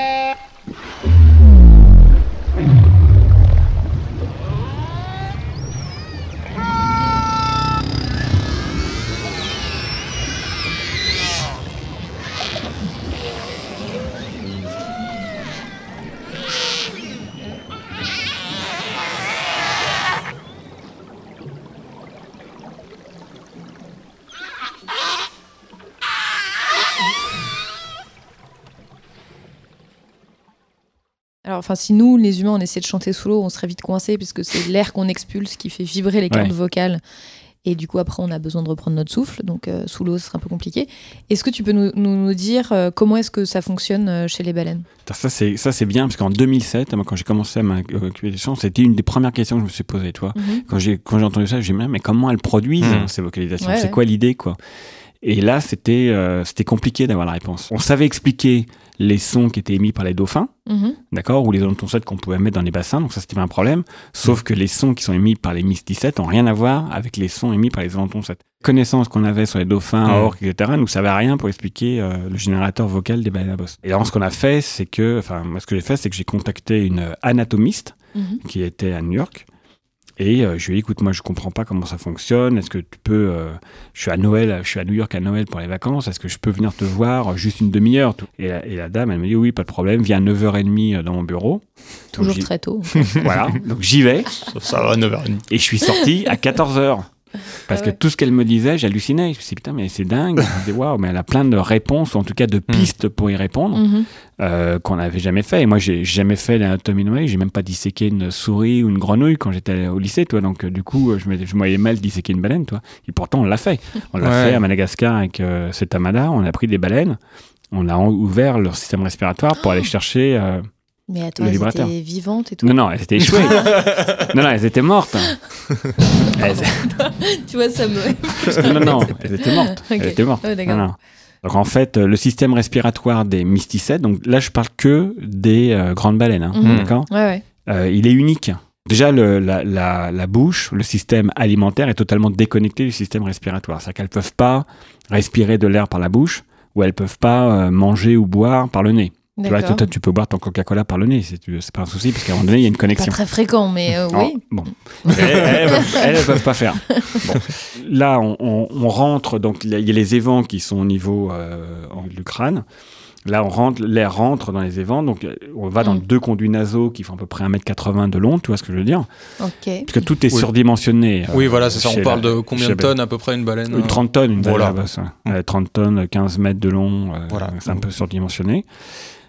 Enfin, si nous, les humains, on essaie de chanter sous l'eau, on serait vite coincé puisque c'est l'air qu'on expulse qui fait vibrer les cordes Ouais. vocales. Et du coup, après, on a besoin de reprendre notre souffle. Donc, euh, sous l'eau, ce serait un peu compliqué. Est-ce que tu peux nous, nous- nous dire euh, comment est-ce que ça fonctionne euh, chez les baleines? Ça, c'est, ça, c'est bien, parce qu'en 2007, moi, quand j'ai commencé à m'occuper des chants, c'était une des premières questions que je me suis posée, toi. Mhm. Quand j'ai, quand j'ai entendu ça, j'ai dit, mais comment elles produisent Mhm. hein, ces vocalisations? Ouais, C'est ouais. quoi l'idée, quoi? Et là, c'était, euh, c'était compliqué d'avoir la réponse. On savait expliquer les sons qui étaient émis par les dauphins, Mhm. d'accord, ou les ondes qu'on pouvait mettre dans les bassins, donc ça, c'était pas un problème. Sauf que les sons qui sont émis par les Miss 17 n'ont rien à voir avec les sons émis par les ondes toncettes. Connaissance qu'on avait sur les dauphins, Mhm. orques, etc., nous savait rien pour expliquer euh, le générateur vocal des baleines à bosse. Et alors, ce qu'on a fait, c'est que, enfin, moi, ce que j'ai fait, c'est que j'ai contacté une anatomiste Mhm. qui était à New York. Et euh, je lui ai dit, écoute, moi, je comprends pas comment ça fonctionne. Est-ce que tu peux. euh, je suis à Noël, je suis à New York à Noël pour les vacances. Est-ce que je peux venir te voir euh, juste une demi-heure et, la- et la dame, elle me dit, oui, pas de problème, viens à 9h30 dans mon bureau. Toujours très tôt. [laughs] Voilà, donc j'y vais. Ça va, 9h30. Et je suis sorti à 14h. Parce Ah ouais. que tout ce qu'elle me disait, j'hallucinais. Je me suis dit, putain, mais c'est dingue. Je me disais, waouh, mais elle a plein de réponses, ou en tout cas de pistes pour y répondre, Mhm. euh, qu'on n'avait jamais fait. Et moi, j'ai jamais fait l'anatomie noyée. J'ai même pas disséqué une souris ou une grenouille quand j'étais au lycée, toi. Donc, euh, du coup, je me, je voyais mal disséquer une baleine, toi. Et pourtant, on l'a fait. On l'a Ouais. fait à Madagascar avec euh, cet amada. On a pris des baleines. On a ouvert leur système respiratoire pour aller chercher. Mais attends, Le elles étaient vivantes et tout. Non, non, elles étaient échouées. [laughs] non, non, elles étaient mortes. [laughs] Elles- [laughs] tu vois, ça me. non, non, elles étaient mortes. Elles étaient mortes. Non, non. Donc en fait, le système respiratoire des mysticètes, donc là je parle que des euh, grandes baleines, hein, Mhm. d'accord Ouais, ouais. Euh, Il est unique. Déjà, le- la, la- la bouche, le système alimentaire est totalement déconnecté du système respiratoire. C'est-à-dire qu'elles ne peuvent pas respirer de l'air par la bouche ou elles ne peuvent pas euh, manger ou boire par le nez. Tu vois, toi, tu peux boire ton Coca-Cola par le nez, c'est pas un souci, parce qu'à un moment donné, il y a une Pas connexion. très fréquent, mais euh, Alors, oui. bon. elles, elles, peuvent- elles, elles peuvent pas faire. Bon. Là, on, on- on rentre, donc il y a il y a les évents qui sont au niveau euh, du crâne. Là, on rentre, l'air rentre dans les évents, donc euh, on va dans Mm. deux conduits nasaux qui font à peu près 1m80 de long, tu vois ce que je veux dire? Parce que tout est Oui. surdimensionné. euh, Oui, voilà, c'est ça. On parle la- de combien de tonnes à peu près une baleine Une 30 tonnes, une Voilà. baleine à ouais. Euh, 30 tonnes, 15 mètres de long, euh, Voilà. c'est un peu surdimensionné.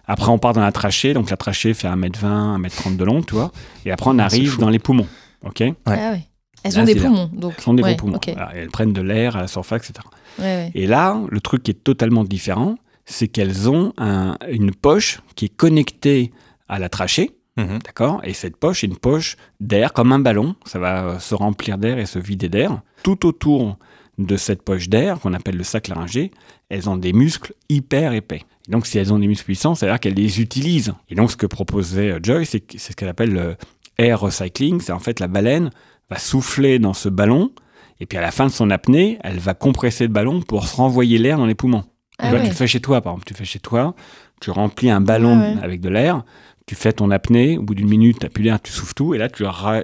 Après, on part dans la trachée, donc la trachée fait 1m20, 1m30 de long, tu vois. Et après, on c'est arrive dans les poumons, ok Ah ouais. Elles Là, ont des poumons, donc. Elles ont des ouais, gros poumons. ok. Voilà, et elles prennent de l'air à la surface, etc. Ouais, ouais. Et là, le truc qui est totalement différent, c'est qu'elles ont un- une poche qui est connectée à la trachée, Mhm. d'accord? Et cette poche est une poche d'air, comme un ballon. Ça va euh, se remplir d'air et se vider d'air. Tout autour de cette poche d'air, qu'on appelle le sac laryngé, elles ont des muscles hyper épais. Et donc, si elles ont des muscles puissants, ça veut dire qu'elles les utilisent. Et donc, ce que proposait euh, Joy, c'est ce qu'elle appelle le air recycling. C'est en fait la baleine va souffler dans ce ballon, et puis à la fin de son apnée, elle va compresser le ballon pour se renvoyer l'air dans les poumons. Ah tu vois, ouais. tu le fais chez toi, par exemple. Tu fais chez toi, tu remplis un ballon Ah ouais. avec de l'air, tu fais ton apnée, au bout d'une minute, tu plus l'air, tu souffles tout, et là, tu,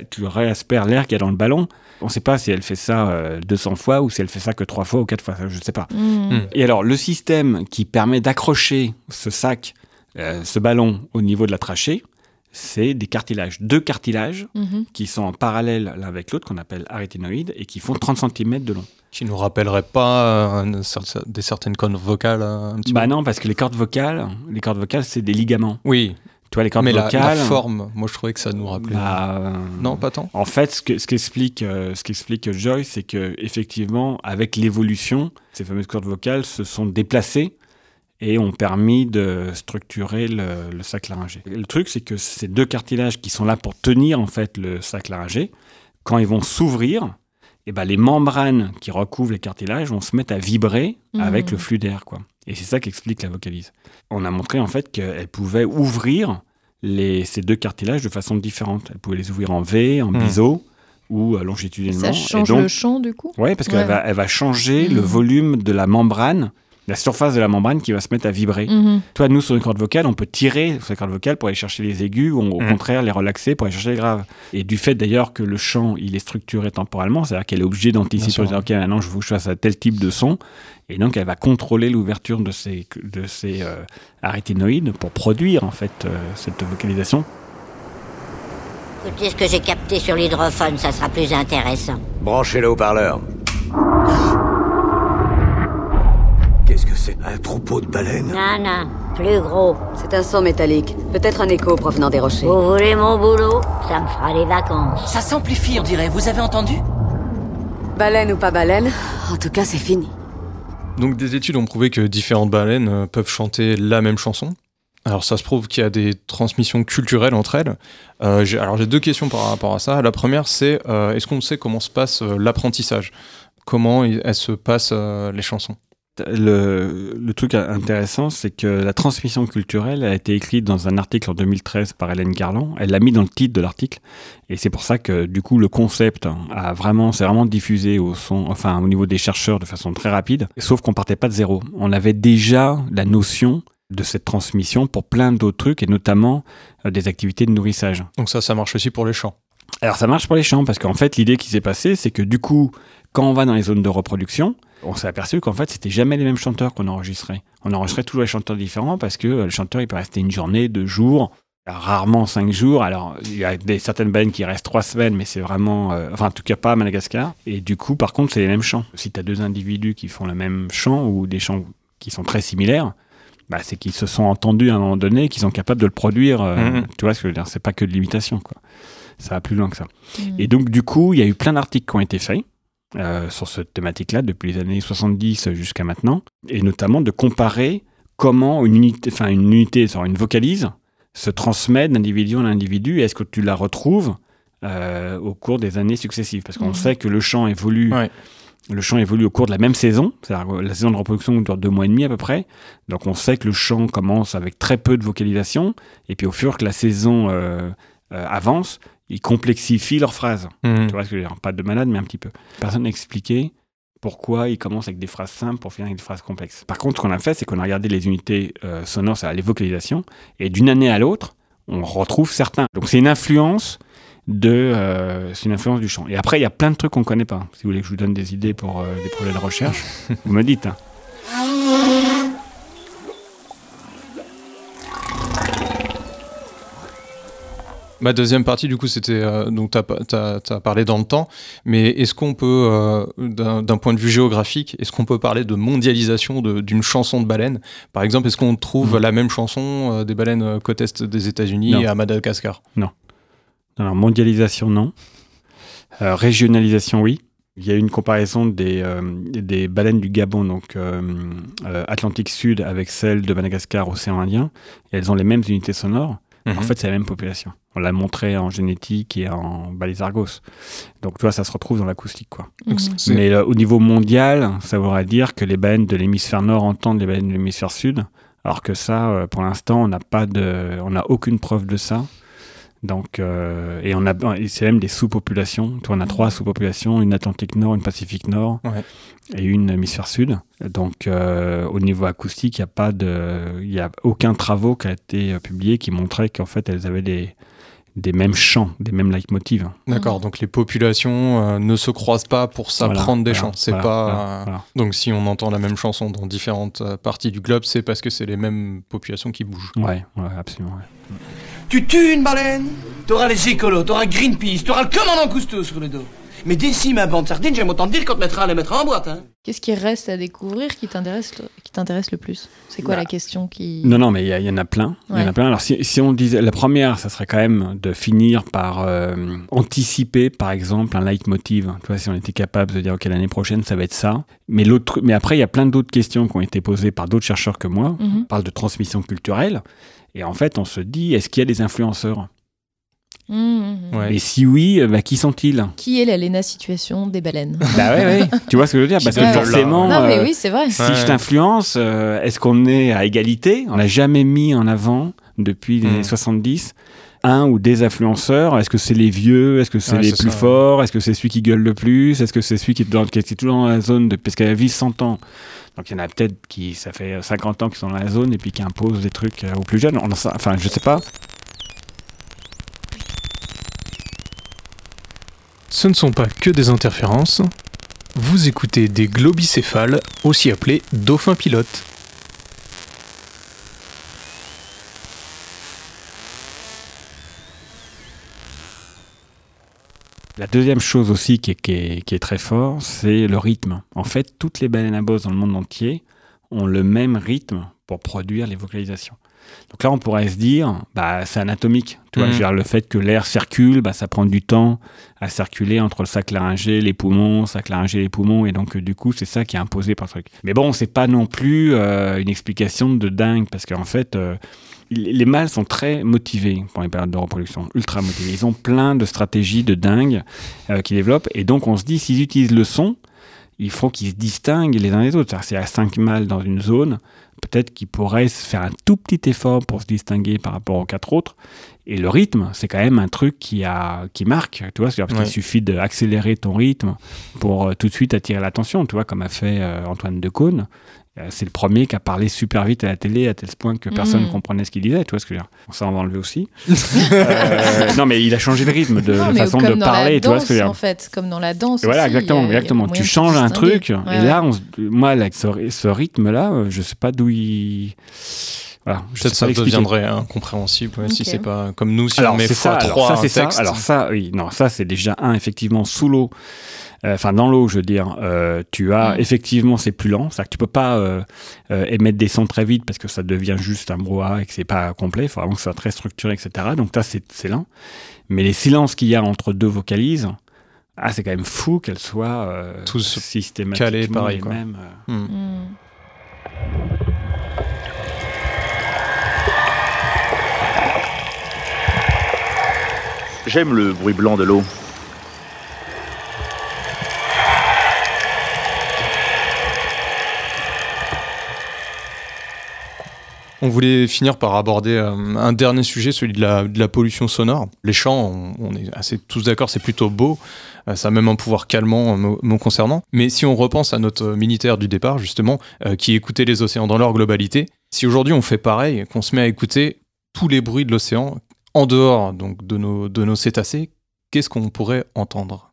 tu réaspères l'air qu'il y a dans le ballon. On ne sait pas si elle fait ça euh, 200 fois ou si elle fait ça que 3 fois ou 4 fois, ça, je ne sais pas. Mhm. Et alors, le système qui permet d'accrocher ce sac, euh, ce ballon au niveau de la trachée, c'est des cartilages. Deux cartilages Mhm. qui sont en parallèle l'un avec l'autre, qu'on appelle aryténoïdes, et qui font 30 cm de long. Qui nous rappellerait pas euh, des certaines cordes vocales euh, un petit Bah peu? non, parce que les cordes vocales, les cordes vocales, c'est des ligaments. Oui, Tu vois, les cordes mais la, vocales. la forme, moi je trouvais que ça nous rappelait. bah, Non, pas tant. En fait, ce que- ce qu'explique euh, ce qu'explique Joy, c'est que effectivement, avec l'évolution, ces fameuses cordes vocales se sont déplacées et ont permis de structurer le, le sac laryngé. Le truc, c'est que ces deux cartilages qui sont là pour tenir en fait le sac laryngé, quand ils vont s'ouvrir, eh ben, les membranes qui recouvrent les cartilages vont se mettre à vibrer Mhm. avec le flux d'air. quoi. Et c'est ça qui explique la vocalise. On a montré en fait qu'elle pouvait ouvrir les, ces deux cartilages de façon différente. Elle pouvait les ouvrir en V, en Mhm. biseau ou euh, longitudinalement. Ça Et change donc- le chant, du coup? Ouais, parce qu'elle va, elle va changer le Mhm. volume de la membrane, la surface de la membrane qui va se mettre à vibrer. Mhm. Toi, nous, sur une corde vocale, on peut tirer sur les cordes vocales pour aller chercher les aigus ou au Mhm. contraire les relaxer pour aller chercher les graves. Et du fait d'ailleurs que le chant, il est structuré temporellement, c'est-à-dire qu'elle est obligée d'anticiper, dire, ok, maintenant je veux que je fasse un tel type de son. Et donc, elle va contrôler l'ouverture de ces, de ces euh, pour produire en fait euh, cette vocalisation. Écoutez ce que j'ai capté sur l'hydrophone, ça sera plus intéressant. Branchez le haut-parleur. C'est Un troupeau de baleines Non, non, plus gros. C'est un son métallique. Peut-être un écho provenant des rochers. Vous voulez mon boulot? Ça me fera les vacances. Ça s'amplifie, on dirait. Vous avez entendu? Baleine ou pas baleine, en tout cas, c'est fini. Donc des études ont prouvé que différentes baleines euh, peuvent chanter la même chanson. Alors ça se prouve qu'il y a des transmissions culturelles entre elles. Euh, j'ai- alors j'ai deux questions par rapport à ça. La première c'est euh, est-ce qu'on sait comment se passe euh, l'apprentissage? Comment elles se passent euh, les chansons? Le, le truc intéressant, c'est que la transmission culturelle a été écrite dans un article en 2013 par Hélène Garland. Elle l'a mis dans le titre de l'article. Et c'est pour ça que, du coup, le concept a vraiment, c'est vraiment diffusé au son, enfin, au niveau des chercheurs de façon très rapide. Sauf qu'on partait pas de zéro. On avait déjà la notion de cette transmission pour plein d'autres trucs et notamment euh, des activités de nourrissage. Donc ça, ça marche aussi pour les chants. Alors ça marche pour les champs parce qu'en fait l'idée qui s'est passée c'est que du coup quand on va dans les zones de reproduction on s'est aperçu qu'en fait c'était jamais les mêmes chanteurs qu'on enregistrait. On enregistrait toujours les chanteurs différents parce que euh, le chanteur il peut rester une journée, deux jours, rarement cinq jours. Alors il y a des, certaines baleines qui restent trois semaines mais c'est vraiment, euh, enfin en tout cas pas à Madagascar. Et du coup par contre c'est les mêmes chants. Si tu as deux individus qui font le même chant ou des chants qui sont très similaires, bah, c'est qu'ils se sont entendus à un moment donné, qu'ils sont capables de le produire. euh, Mhm. Tu vois ce que je veux dire? C'est pas que de l'imitation quoi. Ça va plus loin que ça. Et donc, du coup, il y a eu plein d'articles qui ont été faits euh, sur cette thématique-là depuis les années 70 jusqu'à maintenant, et notamment de comparer comment une unité, enfin une unité, une vocalise, se transmet d'individu en individu, et est-ce que tu la retrouves euh, au cours des années successives? Parce qu'on Mhm. sait que le chant évolue. Le chant évolue au cours de la même saison, c'est-à-dire la saison de reproduction dure deux mois et demi à peu près. Donc on sait que le chant commence avec très peu de vocalisation, et puis au fur que la saison euh, euh, avance, ils complexifient leurs phrases. Mhm. Tu vois ce que je veux dire? Pas de malade, mais un petit peu. Personne n'a expliqué pourquoi ils commencent avec des phrases simples pour finir avec des phrases complexes. Par contre, ce qu'on a fait, c'est qu'on a regardé les unités euh, sonores, les vocalisations, et d'une année à l'autre, on retrouve certains. Donc c'est une influence de, euh, c'est une influence du chant. Et après, il y a plein de trucs qu'on connaît pas. Si vous voulez que je vous donne des idées pour euh, des projets de recherche, [laughs] vous me dites. hein. Ma deuxième partie, du coup, c'était euh, donc tu as, parlé dans le temps, mais est-ce qu'on peut, euh, d'un point de vue géographique, est-ce qu'on peut parler de mondialisation de- d'une chanson de baleine? Par exemple, est-ce qu'on trouve la même chanson euh, des baleines côte est des États-Unis et à Madagascar? Non. Alors, mondialisation, non. Régionalisation, oui. Il y a eu une comparaison des, des baleines du Gabon, donc Atlantique Sud, avec celles de Madagascar, océan Indien. Et elles ont les mêmes unités sonores. Mhm. En fait, c'est la même population. On l'a montré en génétique et en balisargos. Donc, tu vois, ça se retrouve dans l'acoustique, quoi. C'est- Mais euh, au niveau mondial, ça voudrait dire que les baleines de l'hémisphère nord entendent les baleines de l'hémisphère sud. Alors que ça, euh, pour l'instant, on n'a pas de, on n'a aucune preuve de ça. Donc, euh, et on a, c'est même des sous-populations. On a trois sous-populations, une Atlantique Nord, une Pacifique Nord Ouais. et une hémisphère sud. Donc, euh, au niveau acoustique, il n'y a pas de, il y a aucun travaux qui a été euh, publié qui montrait qu'en fait, elles avaient des, des mêmes chants, des mêmes leitmotivs. D'accord, donc les populations euh, ne se croisent pas pour s'apprendre Voilà, des voilà, chants. C'est voilà, pas. voilà, euh, voilà. Donc si on entend la même chanson dans différentes euh, parties du globe, c'est parce que c'est les mêmes populations qui bougent. Ouais, ouais, absolument. ouais. Tu tues une baleine, t'auras les écolos, t'auras Greenpeace, t'auras le commandant Cousteau sur le dos. Mais d'ici ma bande sardine, j'aime autant te dire qu'on te mettra à les mettre en boîte, hein. Qu'est-ce qui reste à découvrir qui t'intéresse le, qui t'intéresse le plus? C'est quoi Bah, la question qui... Non, non, mais il y, en a plein. Il y en a plein. Alors, si, si on disait la première, ça serait quand même de finir par euh, anticiper, par exemple, un leitmotiv. Tu vois, si on était capable de dire, OK, l'année prochaine, ça va être ça. Mais, l'autre, mais après, il y a plein d'autres questions qui ont été posées par d'autres chercheurs que moi. Mhm. On parle de transmission culturelle. Et en fait, on se dit, est-ce qu'il y a des influenceurs? Mmh, mmh, mmh. Et si oui, euh, bah, qui sont-ils? Qui est la Lena situation des baleines? [laughs] Bah ouais, ouais. tu vois ce que je veux dire? Parce que forcément, Non, mais euh, oui, c'est vrai. si Ouais. je t'influence, euh, est-ce qu'on est à égalité? On l'a jamais mis en avant depuis les années 70. Un ou des influenceurs, est-ce que c'est les vieux? Est-ce que c'est Ouais, les plus ça, ouais. forts? Est-ce que c'est celui qui gueule le plus? Est-ce que c'est celui qui est, dans, qui est toujours dans la zone de, Parce qu'elle vit 100 ans. Donc il y en a peut-être qui, ça fait 50 ans qu'ils sont dans la zone et puis qui imposent des trucs aux plus jeunes. On en sait- enfin, je sais pas. Ce ne sont pas que des interférences. Vous écoutez des globicéphales, aussi appelés dauphins pilotes. La deuxième chose aussi qui est, très fort, c'est le rythme. En fait, toutes les baleines à bosse dans le monde entier ont le même rythme pour produire les vocalisations. Donc là, on pourrait se dire, bah, c'est anatomique. Tu vois, dire, le fait que l'air circule, bah, ça prend du temps à circuler entre le sac laryngé, les poumons, sac laryngé, les poumons, et donc euh, du coup, c'est ça qui est imposé par le truc. Mais bon, c'est pas non plus euh, une explication de dingue, parce qu'en fait, euh, les les mâles sont très motivés pour les périodes de reproduction, ultra motivés. Ils ont plein de stratégies de dingue euh, qu'ils développent, et donc on se dit, s'ils utilisent le son, il faut qu'ils se distinguent les uns des autres. C'est-à-dire, s'il y a cinq mâles dans une zone, peut-être qu'ils pourraient se faire un tout petit effort pour se distinguer par rapport aux quatre autres. Et le rythme, c'est quand même un truc qui, a, qui marque, tu vois, parce Ouais. qu'il suffit d'accélérer ton rythme pour euh, tout de suite attirer l'attention, tu vois, comme a fait euh, Antoine Decaune. Euh, C'est le premier qui a parlé super vite à la télé à tel point que personne ne Mm. comprenait ce qu'il disait, tu vois ce que je veux dire? Ça, on va enlever aussi. [laughs] Euh, non, mais il a changé le rythme de, Non, de mais façon comme de dans parler, la tu vois ce danse, que je veux dire? en fait, comme dans la danse. Et voilà, aussi, exactement, a- exactement. Tu changes un truc, Ouais, et là, on moi, là, ce, ce rythme-là, je sais pas d'où il. Voilà, Peut-être ça deviendrait incompréhensible ouais, si c'est pas comme nous, si Alors, on met c'est ça, x3 alors ça, un c'est ça. Alors ça, oui, non, ça, c'est déjà un, effectivement, sous l'eau. Euh, Enfin, dans l'eau, je veux dire, euh, tu as Mm. effectivement, c'est plus lent. C'est-à-dire que tu peux pas euh, euh, émettre des sons très vite parce que ça devient juste un brouhaha et que c'est pas complet. Il faut vraiment que ce soit très structuré, etc. Donc là, c'est c'est lent. Mais les silences qu'il y a entre deux vocalises, ah, c'est quand même fou qu'elles soient euh, Tous systématiquement calés pareil, les mêmes. Mm. J'aime le bruit blanc de l'eau. On voulait finir par aborder euh, un dernier sujet, celui de la, pollution sonore. Les chants, on, est assez tous d'accord, c'est plutôt beau. Euh, ça a même un pouvoir calmant euh, me, concernant. Mais si on repense à notre militaire du départ, justement, euh, qui écoutait les océans dans leur globalité, si aujourd'hui on fait pareil, qu'on se met à écouter tous les bruits de l'océan, en dehors donc de nos cétacés, qu'est-ce qu'on pourrait entendre?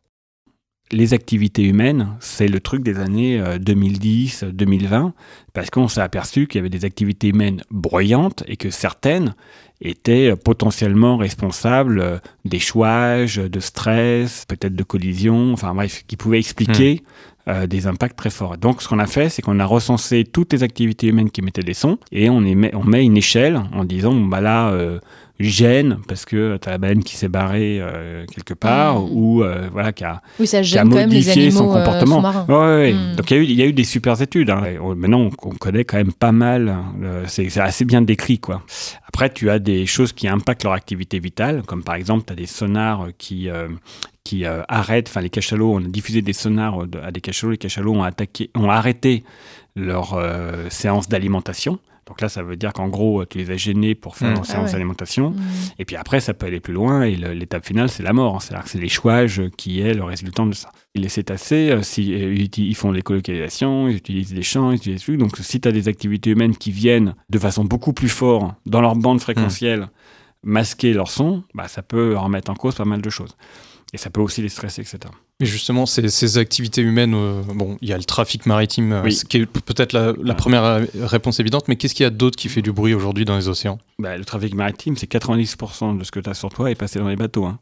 Les activités humaines, c'est le truc des années 2010-2020, parce qu'on s'est aperçu qu'il y avait des activités humaines bruyantes et que certaines étaient potentiellement responsables euh, d'échouages, de stress, peut-être de collisions, enfin bref, qui pouvaient expliquer euh, des impacts très forts. Donc ce qu'on a fait, c'est qu'on a recensé toutes les activités humaines qui émettaient des sons et on, émet- on met une échelle en disant, bah là, euh, gêne parce que tu as la baleine qui s'est barrée euh, quelque part Mm. ou euh, voilà, qui a Oui, ça qui a modifié son euh, comportement. sous-marins. Ouais, ouais, ouais. Mm. Donc il y, a eu, il y a eu des super études. hein. Oh, Maintenant, on, on connaît quand même pas mal. euh, c'est assez bien décrit. quoi. Après, tu as des choses qui impactent leur activité vitale, comme par exemple, tu as des sonars qui, euh, qui euh, arrêtent, enfin les cachalots, on a diffusé des sonars euh, de- à des cachalots, les cachalots ont, attaqué, ont arrêté leur euh, séance d'alimentation. Donc là, ça veut dire qu'en gros, tu les as gênés pour faire Mm. leur Ah séance ouais. d'alimentation. Mm. Et puis après, ça peut aller plus loin et l'étape finale, c'est la mort. C'est-à-dire que c'est l'échouage qui est le résultant de ça. Et les cétacés, euh, si, euh, ils, ils font des colocalisations, ils utilisent des champs, ils utilisent des trucs. Donc si tu as des activités humaines qui viennent de façon beaucoup plus forte dans leur bande fréquentielle masquer leur son, bah, ça peut remettre en cause pas mal de choses. Et ça peut aussi les stresser, etc. Et justement, ces, ces activités humaines, euh, bon, il y a le trafic maritime, euh, Oui. ce qui est peut-être la, la première euh, réponse évidente, mais qu'est-ce qu'il y a d'autre qui fait du bruit aujourd'hui dans les océans? Bah, le trafic maritime, c'est 90% de ce que tu as sur toi est passé dans les bateaux. hein.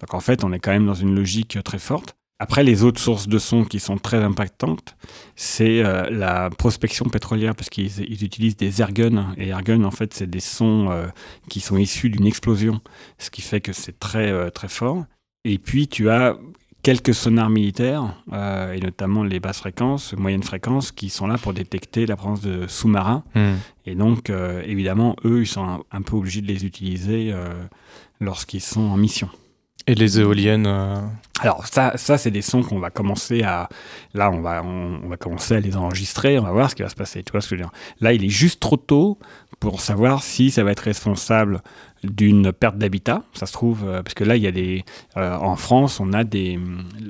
Donc en fait, on est quand même dans une logique très forte. Après, les autres sources de son qui sont très impactantes, c'est euh, la prospection pétrolière, parce qu'ils ils utilisent des airguns. Et airguns, en fait, c'est des sons euh, qui sont issus d'une explosion, ce qui fait que c'est très, euh, très fort. Et puis, tu as quelques sonars militaires, euh, et notamment les basses fréquences, moyennes fréquences, qui sont là pour détecter la présence de sous-marins. Et donc, euh, évidemment, eux, ils sont un, un peu obligés de les utiliser euh, lorsqu'ils sont en mission. Et les éoliennes Alors ça, ça c'est des sons qu'on va commencer à... Là, on va, on, on va commencer à les enregistrer, on va voir ce qui va se passer. Tu vois ce que je veux dire? Là, il est juste trop tôt pour savoir si ça va être responsable d'une perte d'habitat. Ça se trouve, euh, parce que là, il y a des... euh, en France, on a des...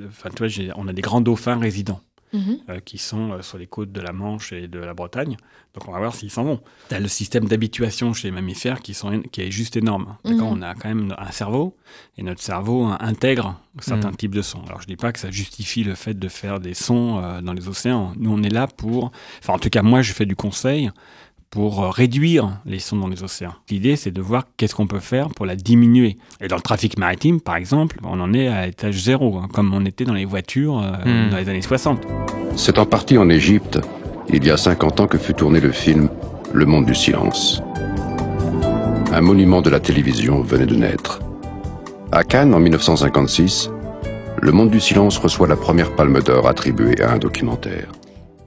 Enfin, tu vois, on a des grands dauphins résidents. Mhm. euh, qui sont euh, sur les côtes de la Manche et de la Bretagne. Donc on va voir s'ils s'en vont. Tu as le système d'habituation chez les mammifères qui, sont, qui est juste énorme. D'accord Mhm. On a quand même un cerveau, et notre cerveau hein, intègre certains Mhm. types de sons. Alors je dis pas que ça justifie le fait de faire des sons euh, dans les océans. Nous on est là pour... Enfin en tout cas moi je fais du conseil pour euh, réduire les sons dans les océans. L'idée, c'est de voir qu'est-ce qu'on peut faire pour la diminuer. Et dans le trafic maritime, par exemple, on en est à étage zéro, hein, comme on était dans les voitures euh, Hmm. dans les années 60. C'est en partie en Égypte, il y a 50 ans que fut tourné le film le monde du silence. Un monument de la télévision venait de naître. À Cannes, en 1956, le monde du silence reçoit la première palme d'or attribuée à un documentaire.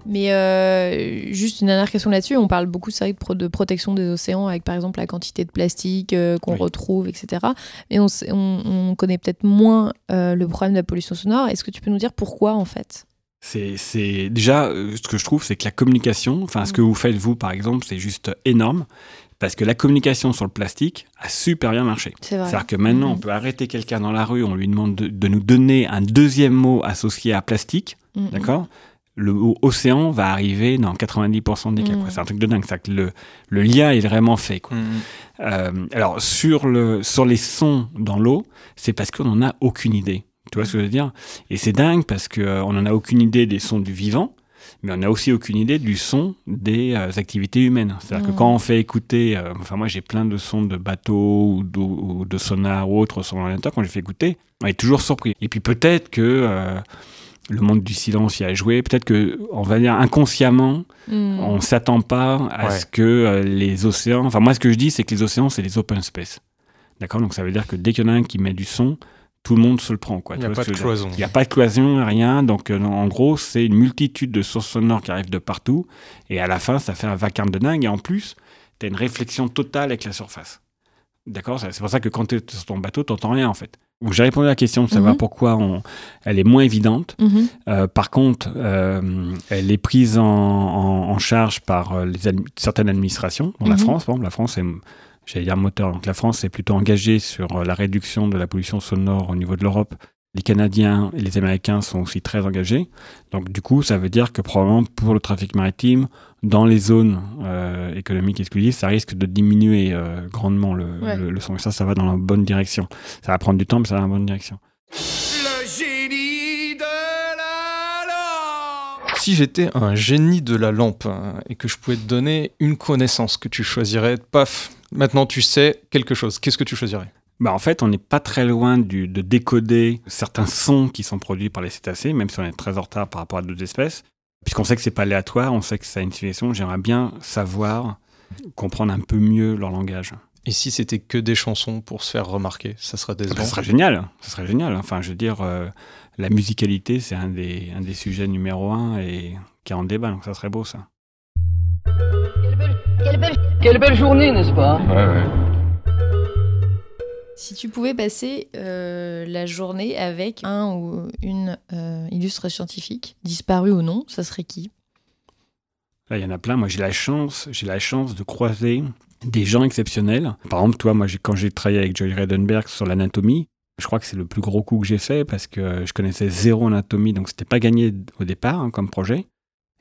Mais euh, juste une dernière question là-dessus. On parle beaucoup c'est vrai, de, pro- de protection des océans avec par exemple la quantité de plastique euh, qu'on retrouve, etc. Mais on, sait- on- on connaît peut-être moins euh, le problème de la pollution sonore. Est-ce que tu peux nous dire pourquoi en fait? C'est, déjà ce que je trouve, c'est que la communication, enfin ce que vous faites vous par exemple, c'est juste énorme parce que la communication sur le plastique a super bien marché. C'est vrai. à dire que maintenant on peut arrêter quelqu'un dans la rue, on lui demande de, de nous donner un deuxième mot associé à plastique, Mhm. d'accord? Le mot océan va arriver dans 90% des cas. Mhm. C'est un truc de dingue. C'est que le, le lien est vraiment fait. quoi. Euh, alors, sur, le, sur les sons dans l'eau, c'est parce qu'on n'en a aucune idée. Tu vois ce que je veux dire? Et c'est dingue parce qu'on n'en a aucune idée des sons du vivant, mais on n'a aussi aucune idée du son des euh, activités humaines. C'est-à-dire que quand on fait écouter, euh, enfin moi j'ai plein de sons de bateaux ou, d'eau- ou de sonar ou autres sur l'ordinateur, quand j'ai fait écouter, on est toujours surpris. Et puis peut-être que euh, le monde du silence y a joué, peut-être que, on va dire inconsciemment, Mhm. on s'attend pas à Ouais. ce que euh, les océans. Enfin, moi, ce que je dis, c'est que les océans, c'est les open space. D'accord? Donc, ça veut dire que dès qu'il y en a un qui met du son, tout le monde se le prend. Quoi. Il Tu y a pas de cloison. Il n'y a pas de cloison, rien. Donc, euh, en gros, c'est une multitude de sources sonores qui arrivent de partout. Et à la fin, ça fait un vacarme de dingue. Et en plus, tu as une réflexion totale avec la surface. D'accord? C'est pour ça que quand tu es sur ton bateau, tu n'entends rien, en fait. Donc, j'ai répondu à la question de savoir Mhm. pourquoi on... elle est moins évidente. Mhm. Euh, par contre, euh, elle est prise en, en- en charge par euh, les certaines administrations, dont la Mhm. France. Par exemple, la France est, j'allais dire moteur, donc la France est plutôt engagée sur la réduction de la pollution sonore au niveau de l'Europe. Les Canadiens et les Américains sont aussi très engagés. Donc du coup, ça veut dire que probablement pour le trafic maritime, dans les zones euh, économiques exclusives, ça risque de diminuer euh, grandement le, Ouais. le- le son. Et ça, ça va dans la bonne direction. Ça va prendre du temps, mais ça va dans la bonne direction. Le génie de la lampe Si j'étais un génie de la lampe hein, et que je pouvais te donner une connaissance que tu choisirais, paf, maintenant tu sais quelque chose, qu'est-ce que tu choisirais? Bah en fait, on n'est pas très loin du, de décoder certains sons qui sont produits par les cétacés, même si on est très en retard par rapport à d'autres espèces. Puisqu'on sait que c'est pas aléatoire, on sait que ça a une signification, j'aimerais bien savoir, comprendre un peu mieux leur langage. Et si c'était que des chansons pour se faire remarquer, ça serait décevant. Ça serait génial, ça serait génial. Enfin, je veux dire, euh, la musicalité, c'est un des, un des sujets numéro un et qui est en débat, donc ça serait beau ça. Quelle belle, quelle belle journée, n'est-ce pas? Si tu pouvais passer euh, la journée avec un ou une euh, illustre scientifique, disparu ou non, ça serait qui? Il y en a plein. Moi, j'ai la chance, j'ai la chance de croiser des gens exceptionnels. Par exemple, toi, moi, quand j'ai travaillé avec Joy Redenberg sur l'anatomie, je crois que c'est le plus gros coup que j'ai fait parce que je connaissais zéro anatomie, donc c'était pas gagné au départ hein, comme projet.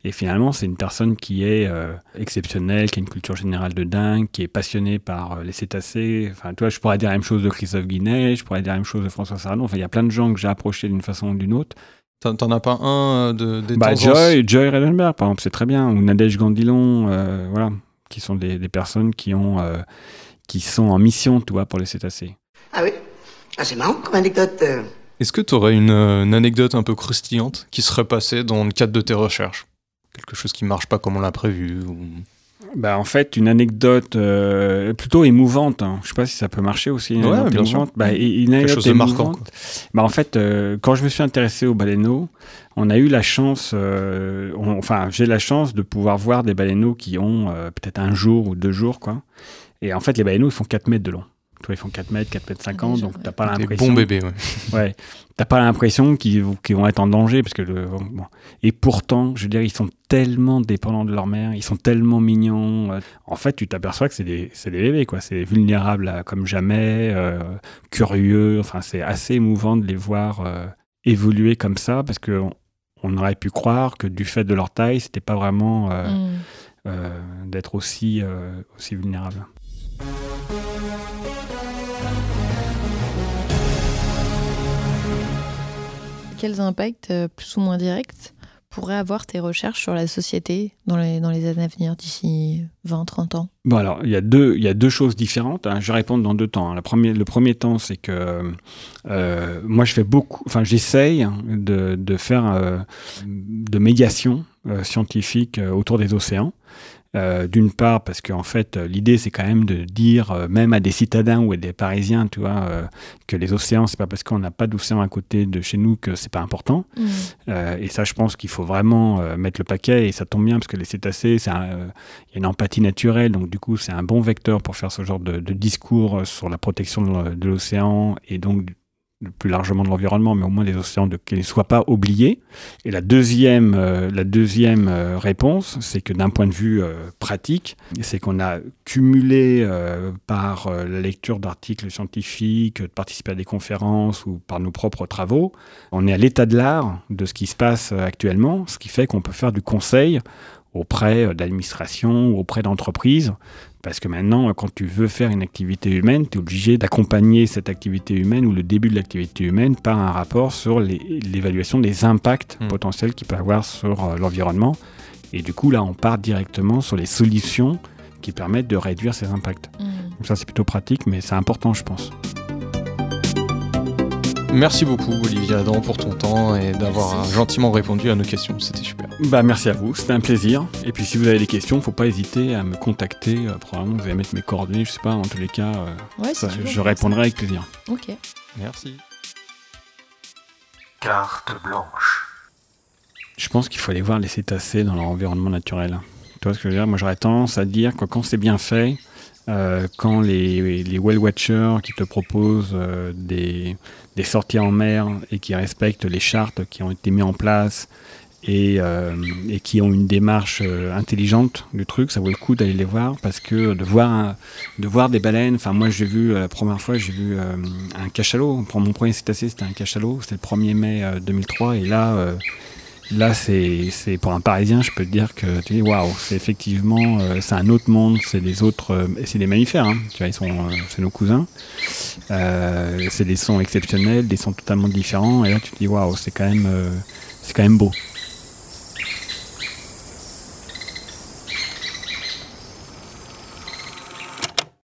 Et finalement, c'est une personne qui est euh, exceptionnelle, qui a une culture générale de dingue, qui est passionnée par euh, les cétacés. Enfin, toi, je pourrais dire la même chose de Christophe Guinet, je pourrais dire la même chose de François Sarano. Enfin, il y a plein de gens que j'ai approchés d'une façon ou d'une autre. T'en as pas un euh, de, des Bah, tendances Joy, Joy Redenberg, par exemple, c'est très bien. Ou Nadège Gandilon, euh, voilà, qui sont des, des personnes qui, ont, euh, qui sont en mission, tu vois, pour les cétacés. Ah oui Ah, c'est marrant comme anecdote. euh. Est-ce que tu aurais une, une anecdote un peu croustillante qui serait passée dans le cadre de tes recherches? Quelque chose qui marche pas comme on l'a prévu ou... Bah, en fait, une anecdote euh, plutôt émouvante. hein. Je sais pas si ça peut marcher aussi. Une Ouais, anecdote bien sûr. émouvante. Bah, une Quelque chose de marquant, quoi. Bah, en fait, euh, quand je me suis intéressé aux baleineaux, on a eu la chance, euh, on- enfin, j'ai la chance de pouvoir voir des baleineaux qui ont peut-être un jour ou deux jours, quoi. Et en fait, les baleineaux, ils font 4 mètres de long. Tu vois, ils font 4 mètres, 4 mètres 50, donc t'as pas Des l'impression. bons bébés, ouais. [laughs] Ouais. T'as pas l'impression qu'ils vont- être en danger, parce que le, bon. Et pourtant, je veux dire, ils sont tellement dépendants de leur mère, ils sont tellement mignons. euh, En fait, tu t'aperçois que c'est des, c'est des bébés, quoi. C'est vulnérables à- comme jamais, euh, curieux. Enfin, c'est assez émouvant de les voir euh, évoluer comme ça, parce que on, on aurait pu croire que du fait de leur taille, c'était pas vraiment euh, Mm. euh, d'être aussi, euh, aussi vulnérables. Quels impacts, euh, plus ou moins directs, pourraient avoir tes recherches sur la société dans les, dans les années à venir, d'ici 20-30 ans? Alors, il y, a deux- y a deux choses différentes. hein. Je vais répondre dans deux temps. hein. Le premier temps, c'est que euh, moi, je fais beaucoup, enfin, j'essaye de, de faire euh, de médiation scientifique autour des océans. Euh, d'une part, parce qu'en fait, l'idée, c'est quand même de dire, euh, même à des citadins ou à des Parisiens, tu vois, euh, que les océans, c'est pas parce qu'on n'a pas d'océan à côté de chez nous que c'est pas important. Mm. et ça, je pense qu'il faut vraiment mettre le paquet, et ça tombe bien, parce que les cétacés, il y a une empathie naturelle, donc du coup, c'est un bon vecteur pour faire ce genre de, de discours sur la protection de l'océan, et donc plus largement de l'environnement, mais au moins des océans, de, qu'ils ne soient pas oubliés. Et la deuxième, euh, la deuxième euh, réponse, c'est que d'un point de vue euh, pratique, c'est qu'on a cumulé par la lecture d'articles scientifiques, de participer à des conférences ou par nos propres travaux, on est à l'état de l'art de ce qui se passe actuellement, ce qui fait qu'on peut faire du conseil auprès d'administrations ou auprès d'entreprises parce que maintenant, quand tu veux faire une activité humaine, tu es obligé d'accompagner cette activité humaine ou le début de l'activité humaine par un rapport sur l'évaluation des impacts Hmm. potentiels qu'il peut avoir sur euh, l'environnement. Et du coup, là, on part directement sur les solutions qui permettent de réduire ces impacts. Donc ça, c'est plutôt pratique, mais c'est important, je pense. Merci beaucoup Olivier Adam pour ton temps et d'avoir gentiment répondu à nos questions, c'était super. Bah, merci à vous, c'était un plaisir. Et puis si vous avez des questions, faut pas hésiter à me contacter. Euh, probablement, vous allez mettre mes coordonnées, je sais pas, en tous les cas, euh, Ouais, ça, si tu veux, je répondrai ça. avec plaisir. Ok. Merci. Carte blanche. Je pense qu'il faut aller voir les cétacés dans leur environnement naturel. Tu vois ce que je veux dire? Moi, j'aurais tendance à dire que quand c'est bien fait, euh, quand les, les whale watchers qui te proposent euh, des, des sorties en mer et qui respectent les chartes qui ont été mises en place et, euh, et qui ont une démarche euh, intelligente du truc, ça vaut le coup d'aller les voir parce que de voir, de voir des baleines, enfin moi j'ai vu euh, la première fois j'ai vu un cachalot, pour mon premier cétacé c'était un cachalot, c'était le 1er mai euh, 2003 et là Là, c'est pour un Parisien, je peux te dire que tu dis waouh, c'est effectivement euh, c'est un autre monde, c'est des autres, euh, c'est des mammifères, hein, tu vois, ils sont, euh, c'est nos cousins. C'est des sons exceptionnels, des sons totalement différents, et là tu te dis waouh, c'est quand même, c'est quand même beau.